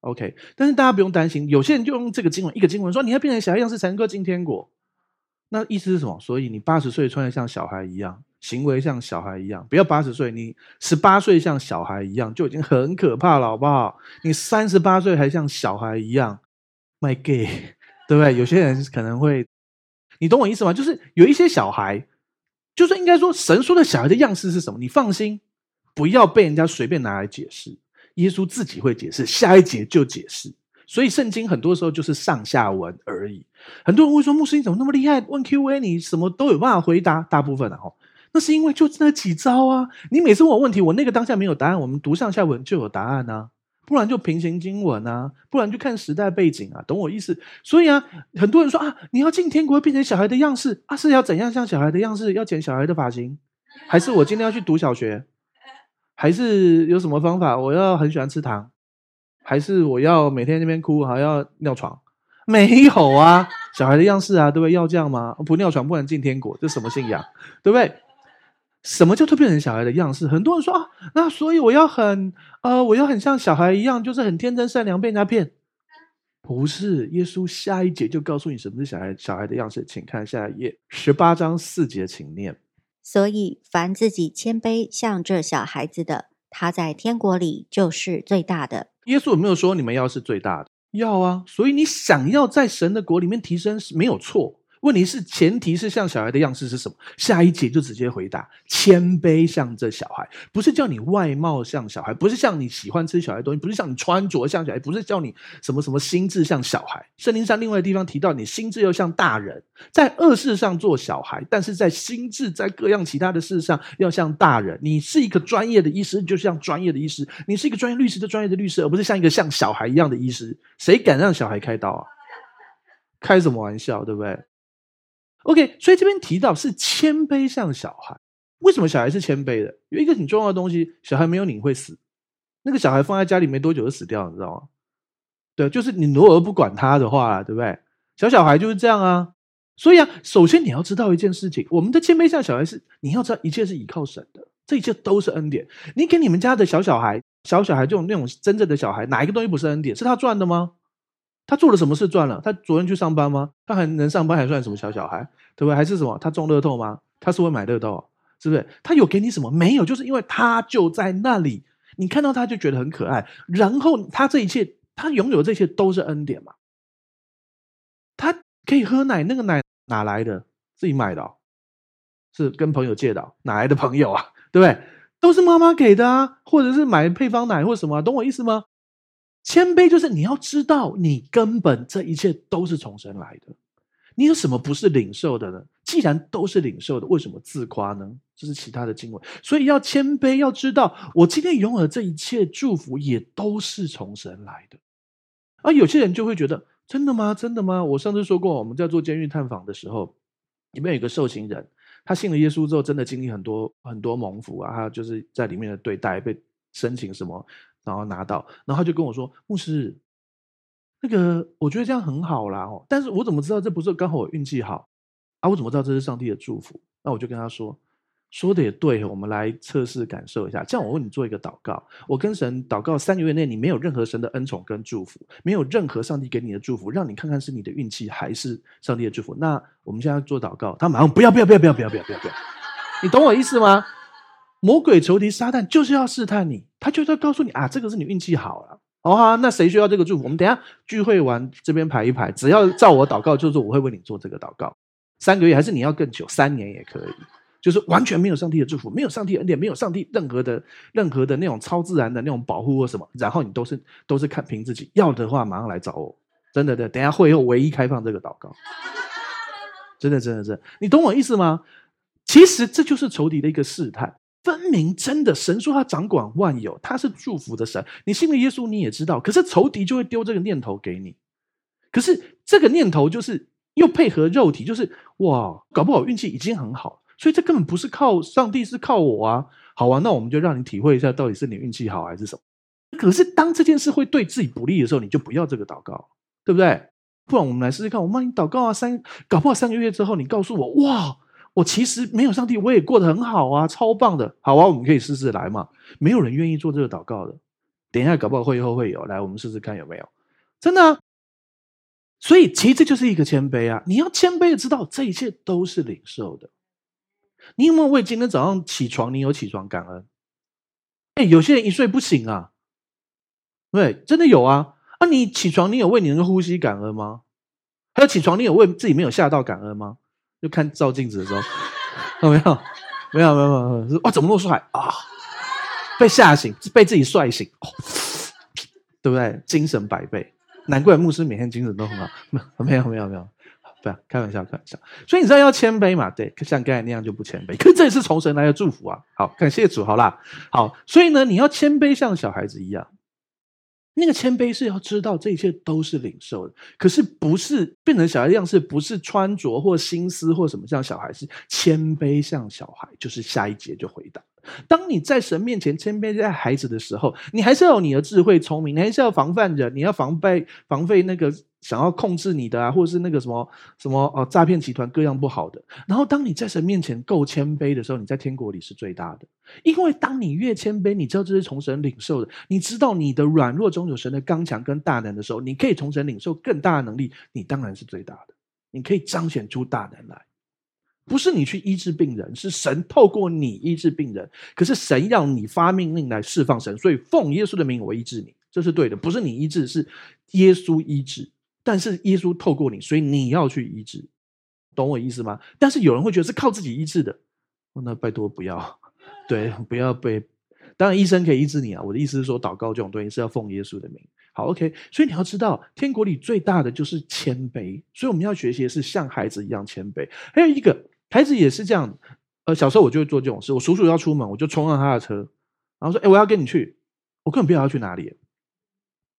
OK，但是大家不用担心，有些人就用这个经文，一个经文说你要变成小孩样式才能够进天国。那意思是什么？所以你八十岁穿得像小孩一样，行为像小孩一样，不要八十岁，你十八岁像小孩一样就已经很可怕了，好不好？你三十八岁还像小孩一样，My gay，对不对？有些人可能会，你懂我意思吗？就是有一些小孩，就是应该说神说的小孩的样式是什么？你放心，不要被人家随便拿来解释。耶稣自己会解释，下一节就解释。所以圣经很多时候就是上下文而已。很多人会说：“牧师你怎么那么厉害？问 Q&A 你什么都有办法回答。”大部分啊，哦，那是因为就那几招啊。你每次问我问题，我那个当下没有答案，我们读上下文就有答案啊。不然就平行经文啊，不然就看时代背景啊，懂我意思？所以啊，很多人说啊，你要进天国变成小孩的样式啊，是要怎样像小孩的样式？要剪小孩的发型，还是我今天要去读小学？还是有什么方法？我要很喜欢吃糖，还是我要每天那边哭还要尿床？没有啊，小孩的样式啊，对不对？要这样吗？不尿床不能进天国，这什么信仰？对不对？什么叫做变成小孩的样式？很多人说啊，那所以我要很呃，我要很像小孩一样，就是很天真善良，被人家骗？不是，耶稣下一节就告诉你什么是小孩小孩的样式，请看下一页，十八章四节，请念。所以，凡自己谦卑像这小孩子的，他在天国里就是最大的。耶稣有没有说你们要是最大的？要啊！所以你想要在神的国里面提升是没有错。问题是，前提是像小孩的样式是什么？下一节就直接回答：谦卑像这小孩，不是叫你外貌像小孩，不是像你喜欢吃小孩东西，不是像你穿着像小孩，不是叫你什么什么心智像小孩。圣经上另外的地方提到，你心智要像大人，在恶事上做小孩，但是在心智在各样其他的事上要像大人。你是一个专业的医师，你就像专业的医师；你是一个专业律师，的专业的律师，而不是像一个像小孩一样的医师。谁敢让小孩开刀啊？开什么玩笑，对不对？OK，所以这边提到是谦卑像小孩，为什么小孩是谦卑的？有一个很重要的东西，小孩没有你会死。那个小孩放在家里没多久就死掉了，你知道吗？对，就是你如果不管他的话，对不对？小小孩就是这样啊。所以啊，首先你要知道一件事情，我们的谦卑像小孩是你要知道一切是依靠神的，这一切都是恩典。你给你们家的小小孩、小小孩这种那种真正的小孩，哪一个东西不是恩典？是他赚的吗？他做了什么事赚了？他昨天去上班吗？他还能上班还算什么小小孩，对不对？还是什么？他中乐透吗？他是会买乐透，是不是？他有给你什么？没有，就是因为他就在那里，你看到他就觉得很可爱。然后他这一切，他拥有这些都是恩典嘛。他可以喝奶，那个奶哪来的？自己买的，是跟朋友借的？哪来的朋友啊？对不对？都是妈妈给的啊，或者是买配方奶或什么？懂我意思吗？谦卑就是你要知道，你根本这一切都是从神来的。你有什么不是领受的呢？既然都是领受的，为什么自夸呢？这是其他的经文。所以要谦卑，要知道我今天拥有的这一切祝福也都是从神来的。而有些人就会觉得，真的吗？真的吗？我上次说过，我们在做监狱探访的时候，里面有一个受刑人，他信了耶稣之后，真的经历很多很多蒙福啊，他就是在里面的对待，被申请什么。然后拿到，然后他就跟我说：“牧师，那个我觉得这样很好啦，哦，但是我怎么知道这不是刚好我运气好啊？我怎么知道这是上帝的祝福？那我就跟他说，说的也对，我们来测试感受一下。这样我为你做一个祷告，我跟神祷告三个月内你没有任何神的恩宠跟祝福，没有任何上帝给你的祝福，让你看看是你的运气还是上帝的祝福。那我们现在做祷告，他马上不要不要不要不要不要不要不要，你懂我意思吗？”魔鬼仇敌撒旦就是要试探你，他就是要告诉你啊，这个是你运气好了，好啊，那谁需要这个祝福？我们等下聚会完这边排一排，只要照我祷告，就是我会为你做这个祷告。三个月还是你要更久，三年也可以，就是完全没有上帝的祝福，没有上帝恩典，没有上帝任何的任何的那种超自然的那种保护或什么，然后你都是都是看凭自己，要的话马上来找我，真的的，等下会后唯一开放这个祷告，真的真的真的，你懂我意思吗？其实这就是仇敌的一个试探。分明真的，神说他掌管万有，他是祝福的神。你信了耶稣，你也知道。可是仇敌就会丢这个念头给你。可是这个念头就是又配合肉体，就是哇，搞不好运气已经很好，所以这根本不是靠上帝，是靠我啊。好啊，那我们就让你体会一下，到底是你运气好还是什么。可是当这件事会对自己不利的时候，你就不要这个祷告，对不对？不然我们来试试看，我帮你祷告啊，三搞不好三个月之后，你告诉我哇。我其实没有上帝，我也过得很好啊，超棒的。好啊，我们可以试试来嘛。没有人愿意做这个祷告的，等一下搞不好会后会有，来，我们试试看有没有，真的。所以其实这就是一个谦卑啊！你要谦卑的知道，这一切都是领受的。你有没有为今天早上起床，你有起床感恩？哎，有些人一睡不醒啊，对，真的有啊。啊，你起床，你有为你能够呼吸感恩吗？还有起床，你有为自己没有吓到感恩吗？就看照镜子的时候，有没有？没有，没有，没有。哇，怎么那么帅啊？被吓醒，被自己帅醒，哦，对不对？精神百倍。难怪牧师每天精神都很好，没有没有没有没有，不要开玩笑开玩笑。所以你知道要谦卑嘛？对，像刚才那样就不谦卑。可是这也是从神来的祝福啊！好，感谢主，好啦，好。所以呢，你要谦卑像小孩子一样。那个谦卑是要知道这一切都是领受的，可是不是变成小孩的样式，不是穿着或心思或什么像小孩，是谦卑像小孩。就是下一节就回答。当你在神面前谦卑在孩子的时候，你还是要有你的智慧聪明，你还是要防范人，你要防备防备那个想要控制你的啊，或者是那个什么什么哦诈骗集团各样不好的。然后当你在神面前够谦卑的时候，你在天国里是最大的。因为当你越谦卑，你知道这是从神领受的，你知道你的软弱中有神的刚强跟大能的时候，你可以从神领受更大的能力，你当然是最大的。你可以彰显出大能来。不是你去医治病人，是神透过你医治病人。可是神要你发命令来释放神，所以奉耶稣的名我医治你，这是对的。不是你医治，是耶稣医治。但是耶稣透过你，所以你要去医治，懂我意思吗？但是有人会觉得是靠自己医治的，那拜托不要，对，不要被。当然医生可以医治你啊，我的意思是说，祷告这种东西是要奉耶稣的名。好，OK。所以你要知道，天国里最大的就是谦卑，所以我们要学习的是像孩子一样谦卑。还有一个。孩子也是这样，呃，小时候我就会做这种事。我叔叔要出门，我就冲上他的车，然后说：“哎，我要跟你去。”我根本不知道要去哪里，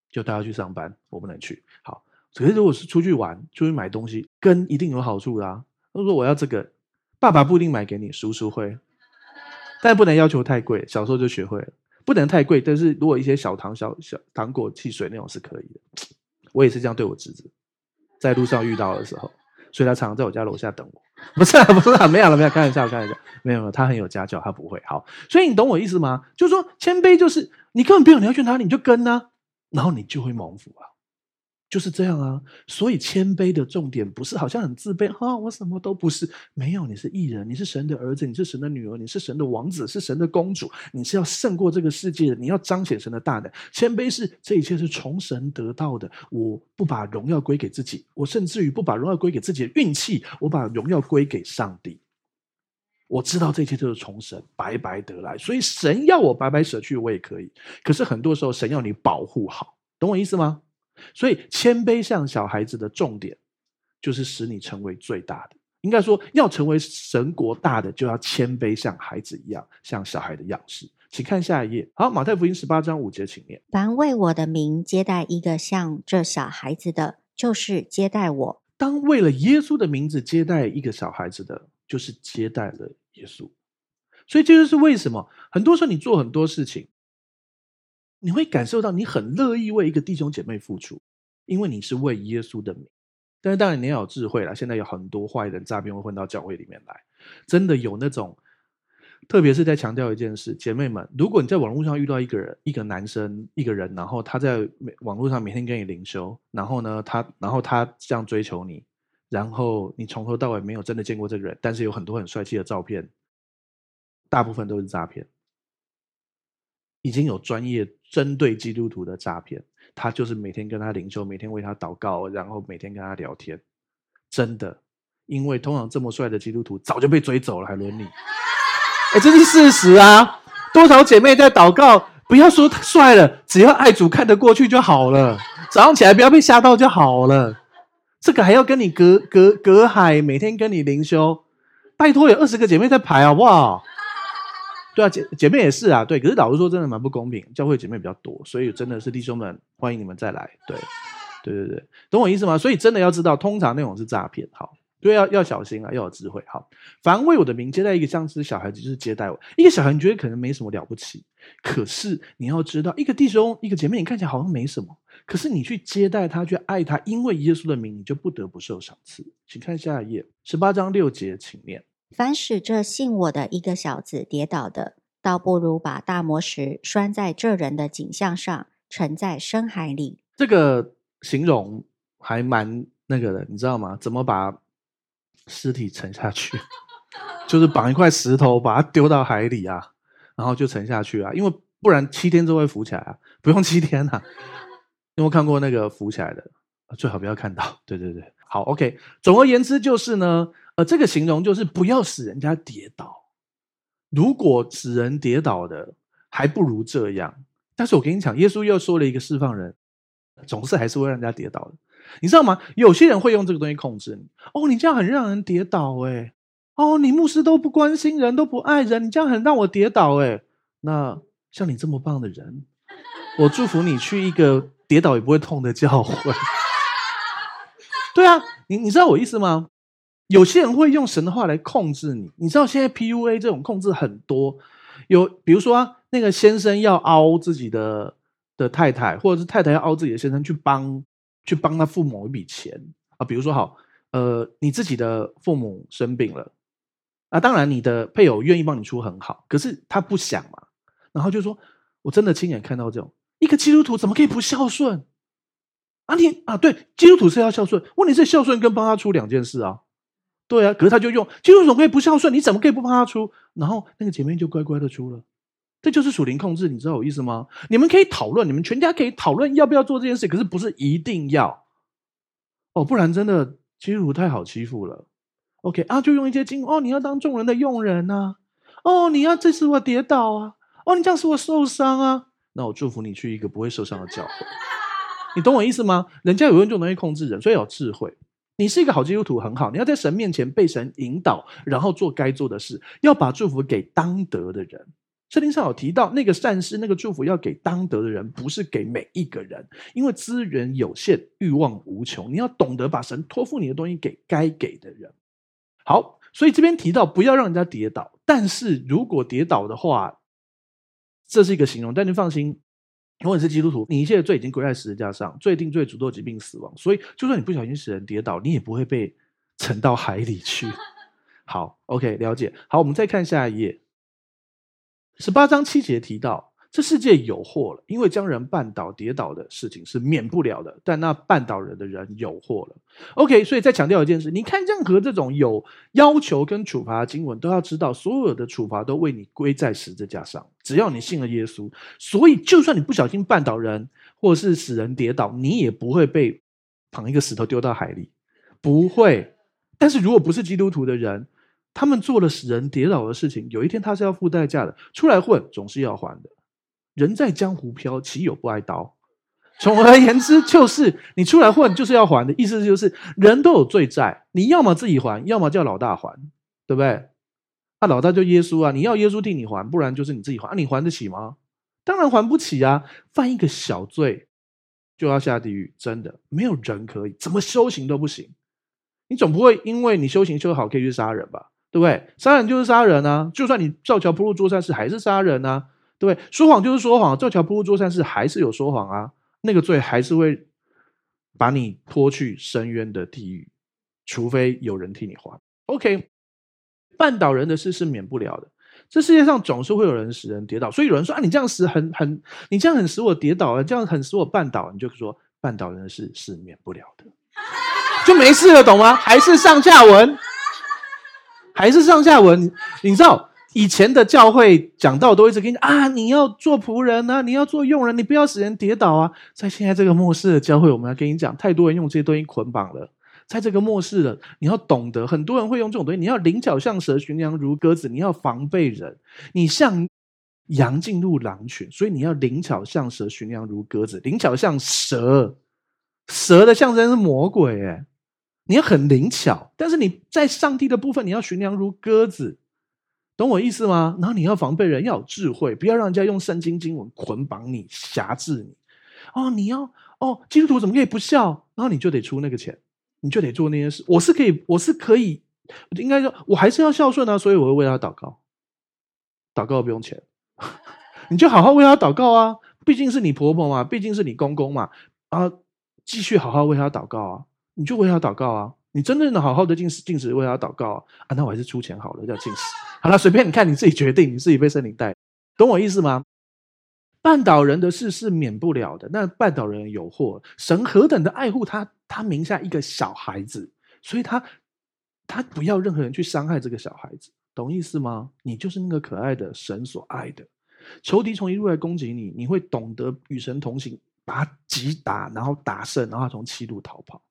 就带他去上班，我不能去。好，可是如果是出去玩、出去买东西，跟一定有好处的啊。他说：“我要这个，爸爸不一定买给你，叔叔会，但不能要求太贵。小时候就学会了，不能太贵。但是如果一些小糖、小小糖果、汽水那种是可以的。我也是这样对我侄子，在路上遇到的时候。”所以他常常在我家楼下等我，不是啊，不是啊，没有了，没有，开玩笑，开玩笑，没有，没有，他很有家教，他不会。好，所以你懂我意思吗？就是说，谦卑就是你根本不用你要去哪里，你就跟啊，然后你就会蒙福啊。就是这样啊，所以谦卑的重点不是好像很自卑哈、哦，我什么都不是，没有，你是艺人，你是神的儿子，你是神的女儿，你是神的王子，是神的公主，你是要胜过这个世界的，你要彰显神的大能。谦卑是这一切是从神得到的，我不把荣耀归给自己，我甚至于不把荣耀归给自己的运气，我把荣耀归给上帝。我知道这一切都是从神白白得来，所以神要我白白舍去，我也可以。可是很多时候，神要你保护好，懂我意思吗？所以，谦卑像小孩子的重点，就是使你成为最大的。应该说，要成为神国大的，就要谦卑像孩子一样，像小孩的样式。请看下一页。好，马太福音十八章五节，请念：凡为我的名接待一个像这小孩子的，就是接待我。当为了耶稣的名字接待一个小孩子的，就是接待了耶稣。所以，这就是为什么很多时候你做很多事情。你会感受到你很乐意为一个弟兄姐妹付出，因为你是为耶稣的名。但是当然你要有智慧啦，现在有很多坏人诈骗会混到教会里面来，真的有那种，特别是在强调一件事，姐妹们，如果你在网络上遇到一个人，一个男生，一个人，然后他在网络上每天跟你灵修，然后呢，他然后他这样追求你，然后你从头到尾没有真的见过这个人，但是有很多很帅气的照片，大部分都是诈骗。已经有专业针对基督徒的诈骗，他就是每天跟他灵修，每天为他祷告，然后每天跟他聊天。真的，因为通常这么帅的基督徒早就被追走了，还轮你？哎，这是事实啊！多少姐妹在祷告，不要说他帅了，只要爱主看得过去就好了。早上起来不要被吓到就好了。这个还要跟你隔隔隔海，每天跟你灵修，拜托有二十个姐妹在排好不好？对啊，姐姐妹也是啊，对。可是老实说，真的蛮不公平。教会姐妹比较多，所以真的是弟兄们，欢迎你们再来。对，对对对，懂我意思吗？所以真的要知道，通常那种是诈骗。好，对，要要小心啊，要有智慧。好，凡为我的名接待一个像是小孩子，就是接待我。一个小孩你觉得可能没什么了不起，可是你要知道，一个弟兄、一个姐妹，你看起来好像没什么，可是你去接待他，去爱他，因为耶稣的名，你就不得不受赏赐。请看下一页，十八章六节，请念。凡使这信我的一个小子跌倒的，倒不如把大磨石拴在这人的颈项上，沉在深海里。这个形容还蛮那个的，你知道吗？怎么把尸体沉下去？就是绑一块石头，把它丢到海里啊，然后就沉下去啊。因为不然七天就会浮起来啊，不用七天啊。有没有看过那个浮起来的？最好不要看到。对对对，好，OK。总而言之就是呢，呃，这个形容就是不要使人家跌倒。如果使人跌倒的，还不如这样。但是我跟你讲，耶稣又说了一个释放人，总是还是会让人家跌倒的。你知道吗？有些人会用这个东西控制你。哦，你这样很让人跌倒诶。哦，你牧师都不关心人，都不爱人，你这样很让我跌倒诶。那像你这么棒的人，我祝福你去一个跌倒也不会痛的教会。对啊，你你知道我意思吗？有些人会用神的话来控制你。你知道现在 PUA 这种控制很多，有比如说，那个先生要凹自己的的太太，或者是太太要凹自己的先生去帮去帮他付某一笔钱啊。比如说好，呃，你自己的父母生病了。啊，当然，你的配偶愿意帮你出很好，可是他不想嘛，然后就说：“我真的亲眼看到这种一个基督徒怎么可以不孝顺啊你？你啊，对，基督徒是要孝顺，问题是孝顺跟帮他出两件事啊，对啊，可是他就用基督徒可以不孝顺，你怎么可以不帮他出？然后那个姐妹就乖乖的出了，这就是属灵控制，你知道我意思吗？你们可以讨论，你们全家可以讨论要不要做这件事，可是不是一定要哦，不然真的基督太好欺负了。” OK 啊，就用一些经哦，你要当众人的用人呐、啊，哦，你要这次我跌倒啊，哦，你这样使我受伤啊，那我祝福你去一个不会受伤的教会，你懂我意思吗？人家有用这种东西控制人，所以有智慧。你是一个好基督徒很好，你要在神面前被神引导，然后做该做的事，要把祝福给当得的人。圣经上有提到，那个善事，那个祝福要给当得的人，不是给每一个人，因为资源有限，欲望无穷，你要懂得把神托付你的东西给该给的人。好，所以这边提到不要让人家跌倒，但是如果跌倒的话，这是一个形容。但你放心，如果你是基督徒，你一切的罪已经归在十字架上，罪定罪诅咒疾病死亡，所以就算你不小心使人跌倒，你也不会被沉到海里去。好，OK，了解。好，我们再看下一页，十八章七节提到。这世界有祸了，因为将人绊倒、跌倒的事情是免不了的，但那绊倒人的人有祸了。OK，所以再强调一件事：你看任何这种有要求跟处罚的经文，都要知道，所有的处罚都为你归在十字架上。只要你信了耶稣，所以就算你不小心绊倒人，或是使人跌倒，你也不会被捧一个石头丢到海里，不会。但是如果不是基督徒的人，他们做了使人跌倒的事情，有一天他是要付代价的。出来混总是要还的。人在江湖飘，岂有不挨刀？总而言之，就是你出来混就是要还的意思，就是人都有罪债，你要么自己还，要么叫老大还，对不对？那、老大就耶稣啊，你要耶稣替你还，不然就是你自己还。啊、你还得起吗？当然还不起啊！犯一个小罪就要下地狱，真的没有人可以，怎么修行都不行。你总不会因为你修行修好可以去杀人吧？对不对？杀人就是杀人啊！就算你造桥铺路做善事，还是杀人啊！对，说谎就是说谎，造桥铺路做善事还是有说谎啊，那个罪还是会把你拖去深渊的地狱，除非有人替你还。OK，绊倒人的事是免不了的，这世界上总是会有人使人跌倒，所以有人说啊，你这样使很很，你这样很使我跌倒了，这样很使我绊倒，你就说绊倒人的事是免不了的，就没事了，懂吗？还是上下文，还是上下文，你知道？以前的教会讲道都一直跟你啊，你要做仆人啊，你要做佣人，你不要使人跌倒啊。在现在这个末世的教会，我们要跟你讲，太多人用这些东西捆绑了。在这个末世的，你要懂得，很多人会用这种东西。你要灵巧像蛇，驯良如鸽子。你要防备人，你像羊进入狼群，所以你要灵巧像蛇，驯良如鸽子。灵巧像蛇，蛇的象征是魔鬼，哎，你要很灵巧，但是你在上帝的部分，你要驯良如鸽子。懂我意思吗？然后你要防备人，要有智慧，不要让人家用圣经经文捆绑你、辖制你。哦，你要哦，基督徒怎么可以不孝？然后你就得出那个钱，你就得做那些事。我是可以，我是可以，应该说，我还是要孝顺啊，所以我会为他祷告。祷告不用钱，你就好好为他祷告啊。毕竟是你婆婆嘛，毕竟是你公公嘛，啊，继续好好为他祷告啊，你就为他祷告啊。你真正的好好的禁食，禁食为他祷告啊，啊，那我还是出钱好了，叫禁食。好了，随便你看，你自己决定，你自己被圣灵带。懂我意思吗？绊倒人的事是免不了的，那绊倒人有祸。神何等的爱护他，他名下一个小孩子，所以他他不要任何人去伤害这个小孩子，懂意思吗？你就是那个可爱的神所爱的。仇敌从一路来攻击你，你会懂得与神同行，把他击打，然后打胜，然后从七路逃跑，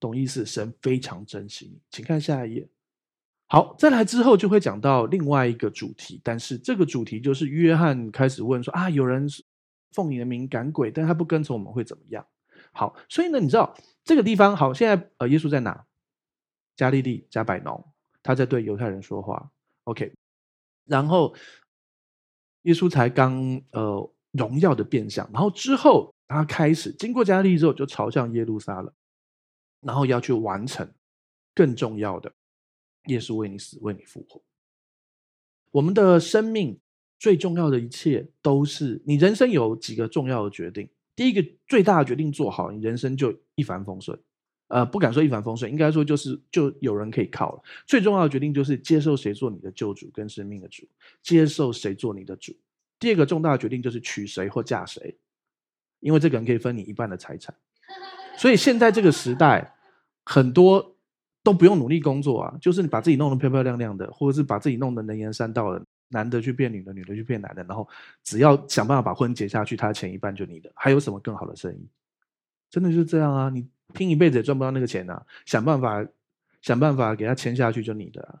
懂意思？神非常珍惜你，请看下一页。好，再来之后就会讲到另外一个主题，但是这个主题就是约翰开始问说啊，有人奉你的名赶鬼，但他不跟从我们会怎么样？好，所以呢，你知道这个地方好，现在呃，耶稣在哪？加利利加百农，他在对犹太人说话。OK，然后耶稣才刚呃荣耀的变相，然后之后他开始经过加利利之后，就朝向耶路撒冷，然后要去完成更重要的。耶稣为你死，为你复活。我们的生命最重要的一切，都是你人生有几个重要的决定。第一个最大的决定做好，你人生就一帆风顺。呃，不敢说一帆风顺，应该说就是就有人可以靠了。最重要的决定就是接受谁做你的救主跟生命的主，接受谁做你的主。第二个重大的决定就是娶谁或嫁谁，因为这个人可以分你一半的财产。所以现在这个时代，很多。都不用努力工作啊，就是你把自己弄得漂漂亮亮的，或者是把自己弄得能言善道的，男的去骗女的，女的去骗男的，然后只要想办法把婚结下去，他的钱一半就你的，还有什么更好的生意？真的就是这样啊！你拼一辈子也赚不到那个钱啊！想办法，想办法给他签下去就你的啊，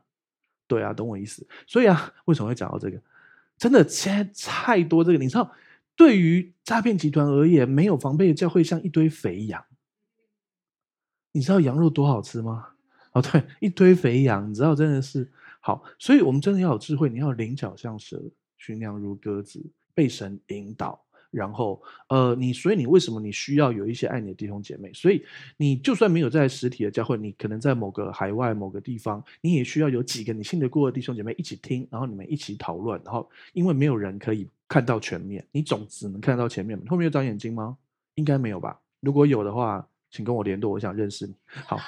对啊，懂我意思？所以啊，为什么会讲到这个？真的，现在太多这个，你知道，对于诈骗集团而言，没有防备的教会像一堆肥羊。你知道羊肉多好吃吗？哦，对，一堆肥羊，你知道，真的是好，所以我们真的要有智慧。你要灵巧像蛇，驯良如鸽子，被神引导。然后，呃，你所以你为什么你需要有一些爱你的弟兄姐妹？所以你就算没有在实体的教会，你可能在某个海外某个地方，你也需要有几个你信得过的弟兄姐妹一起听，然后你们一起讨论。然后，因为没有人可以看到全面，你总只能看到前面。后面有长眼睛吗？应该没有吧？如果有的话，请跟我联络，我想认识你。好。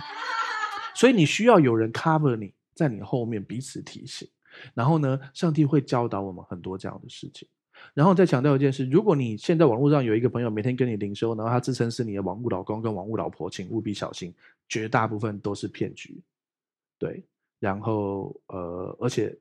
所以你需要有人 cover 你，在你后面彼此提醒。然后呢，上帝会教导我们很多这样的事情。然后再强调一件事：如果你现在网络上有一个朋友每天跟你灵修，然后他自称是你的网络老公跟网络老婆，请务必小心，绝大部分都是骗局。对，然后呃，而且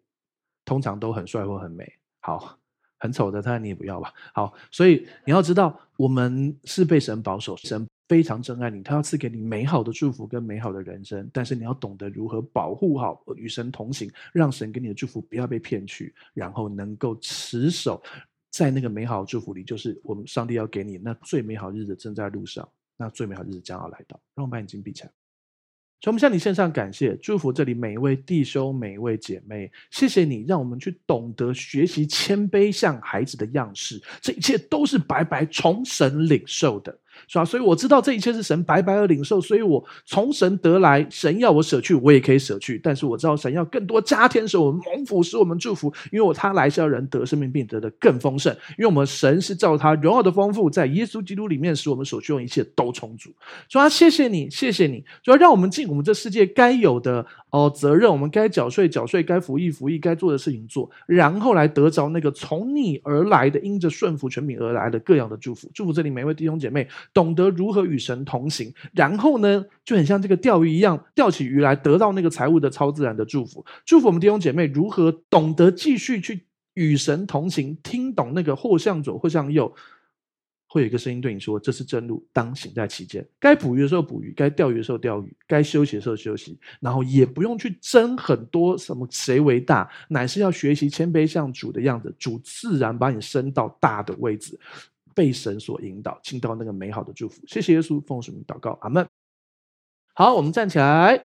通常都很帅或很美。好，很丑的，当然你也不要吧。好，所以你要知道，我们是被神保守，神。非常珍爱你，他要赐给你美好的祝福跟美好的人生，但是你要懂得如何保护好，与神同行，让神给你的祝福不要被骗去，然后能够持守在那个美好的祝福里，就是我们上帝要给你那最美好日子正在路上，那最美好日子将要来到。让我们把眼睛闭起来。所以我们向你献上感谢，祝福这里每一位弟兄、每一位姐妹。谢谢你，让我们去懂得学习谦卑，像孩子的样式。这一切都是白白从神领受的。是吧？所以我知道这一切是神白白而领受，所以我从神得来，神要我舍去，我也可以舍去。但是我知道神要更多加添，使我们蒙福，使我们祝福。因为他来是要人得生命，并得的更丰盛。因为我们神是照他荣耀的丰富，在耶稣基督里面，使我们所需用一切都充足。主啊，谢谢你，谢谢你，主要让我们尽我们这世界该有的哦责任，我们该缴税缴税，该服役服役，该做的事情做，然后来得着那个从你而来的，因着顺服权柄而来的各样的祝福。祝福这里每位弟兄姐妹。懂得如何与神同行，然后呢，就很像这个钓鱼一样，钓起鱼来，得到那个财务的超自然的祝福。祝福我们弟兄姐妹如何懂得继续去与神同行，听懂那个或向左或向右，会有一个声音对你说：“这是真路，当行在其间。”该捕鱼的时候捕鱼，该钓鱼的时候钓鱼，该休息的时候休息。然后也不用去争很多什么谁为大，乃是要学习谦卑像主的样子，主自然把你升到大的位置。被神所引导，进到那个美好的祝福。谢谢耶稣，奉主名祷告，阿门。好，我们站起来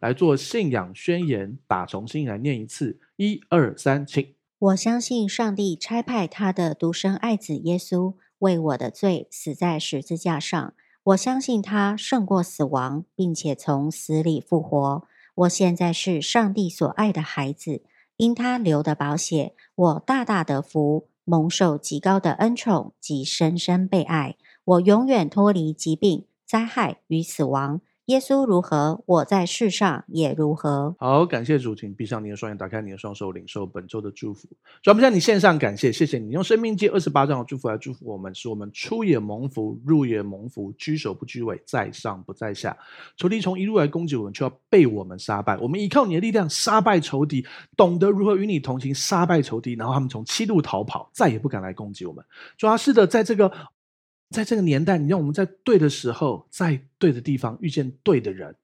来做信仰宣言，打重新来念一次，一二三，请。我相信上帝差派他的独生爱子耶稣为我的罪死在十字架上。我相信他胜过死亡，并且从死里复活。我现在是上帝所爱的孩子，因他流的宝血，我大大的福。蒙受极高的恩宠及深深被爱，我永远脱离疾病、灾害与死亡，耶稣如何，我在世上也如何。好，感谢主，请闭上你的双眼，打开你的双手，领受本周的祝福。主，我们向你献上感谢，谢谢你用生命记二十八章的祝福来祝福我们，使我们出也蒙福，入也蒙福，居首不居尾，在上不在下。仇敌从一路来攻击我们，却要被我们杀败。我们依靠你的力量杀败仇敌，懂得如何与你同行，杀败仇敌，然后他们从七路逃跑，再也不敢来攻击我们。主啊，是的，在这个。在这个年代，你让我们在对的时候，在对的地方遇见对的人。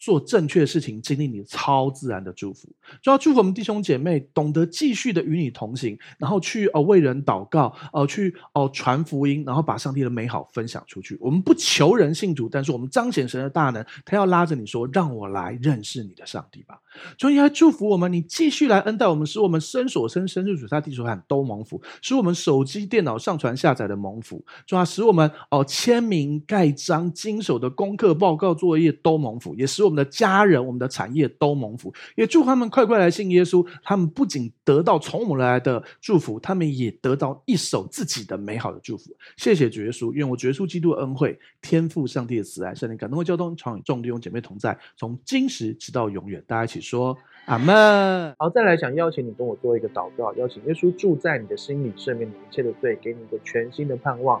做正确的事情，经历你超自然的祝福，就要祝福我们弟兄姐妹懂得继续的与你同行，然后去哦为人祷告，哦去哦传福音，然后把上帝的美好分享出去。我们不求人信主，但是我们彰显神的大能。他要拉着你说：“让我来认识你的上帝吧。”所以来祝福我们，你继续来恩待我们，使我们身所生、身处在地所产都蒙福，使我们手机、电脑上传下载的蒙福，主要使我们哦签名盖章、经手的功课报告作业都蒙福，也使我。我们的家人、我们的产业都蒙福，也祝他们快快来信耶稣。他们不仅得到从我们来的祝福，他们也得到一手自己的美好的祝福。谢谢主耶稣，愿我主耶稣基督的恩惠、天父上帝的慈爱、圣灵感动和交通，常与众弟兄姐妹同在，从今时直到永远。大家一起说阿门。好，再来想邀请你跟我做一个祷告，邀请耶稣住在你的心里，赦免你一切的罪，给你一个全新的盼望。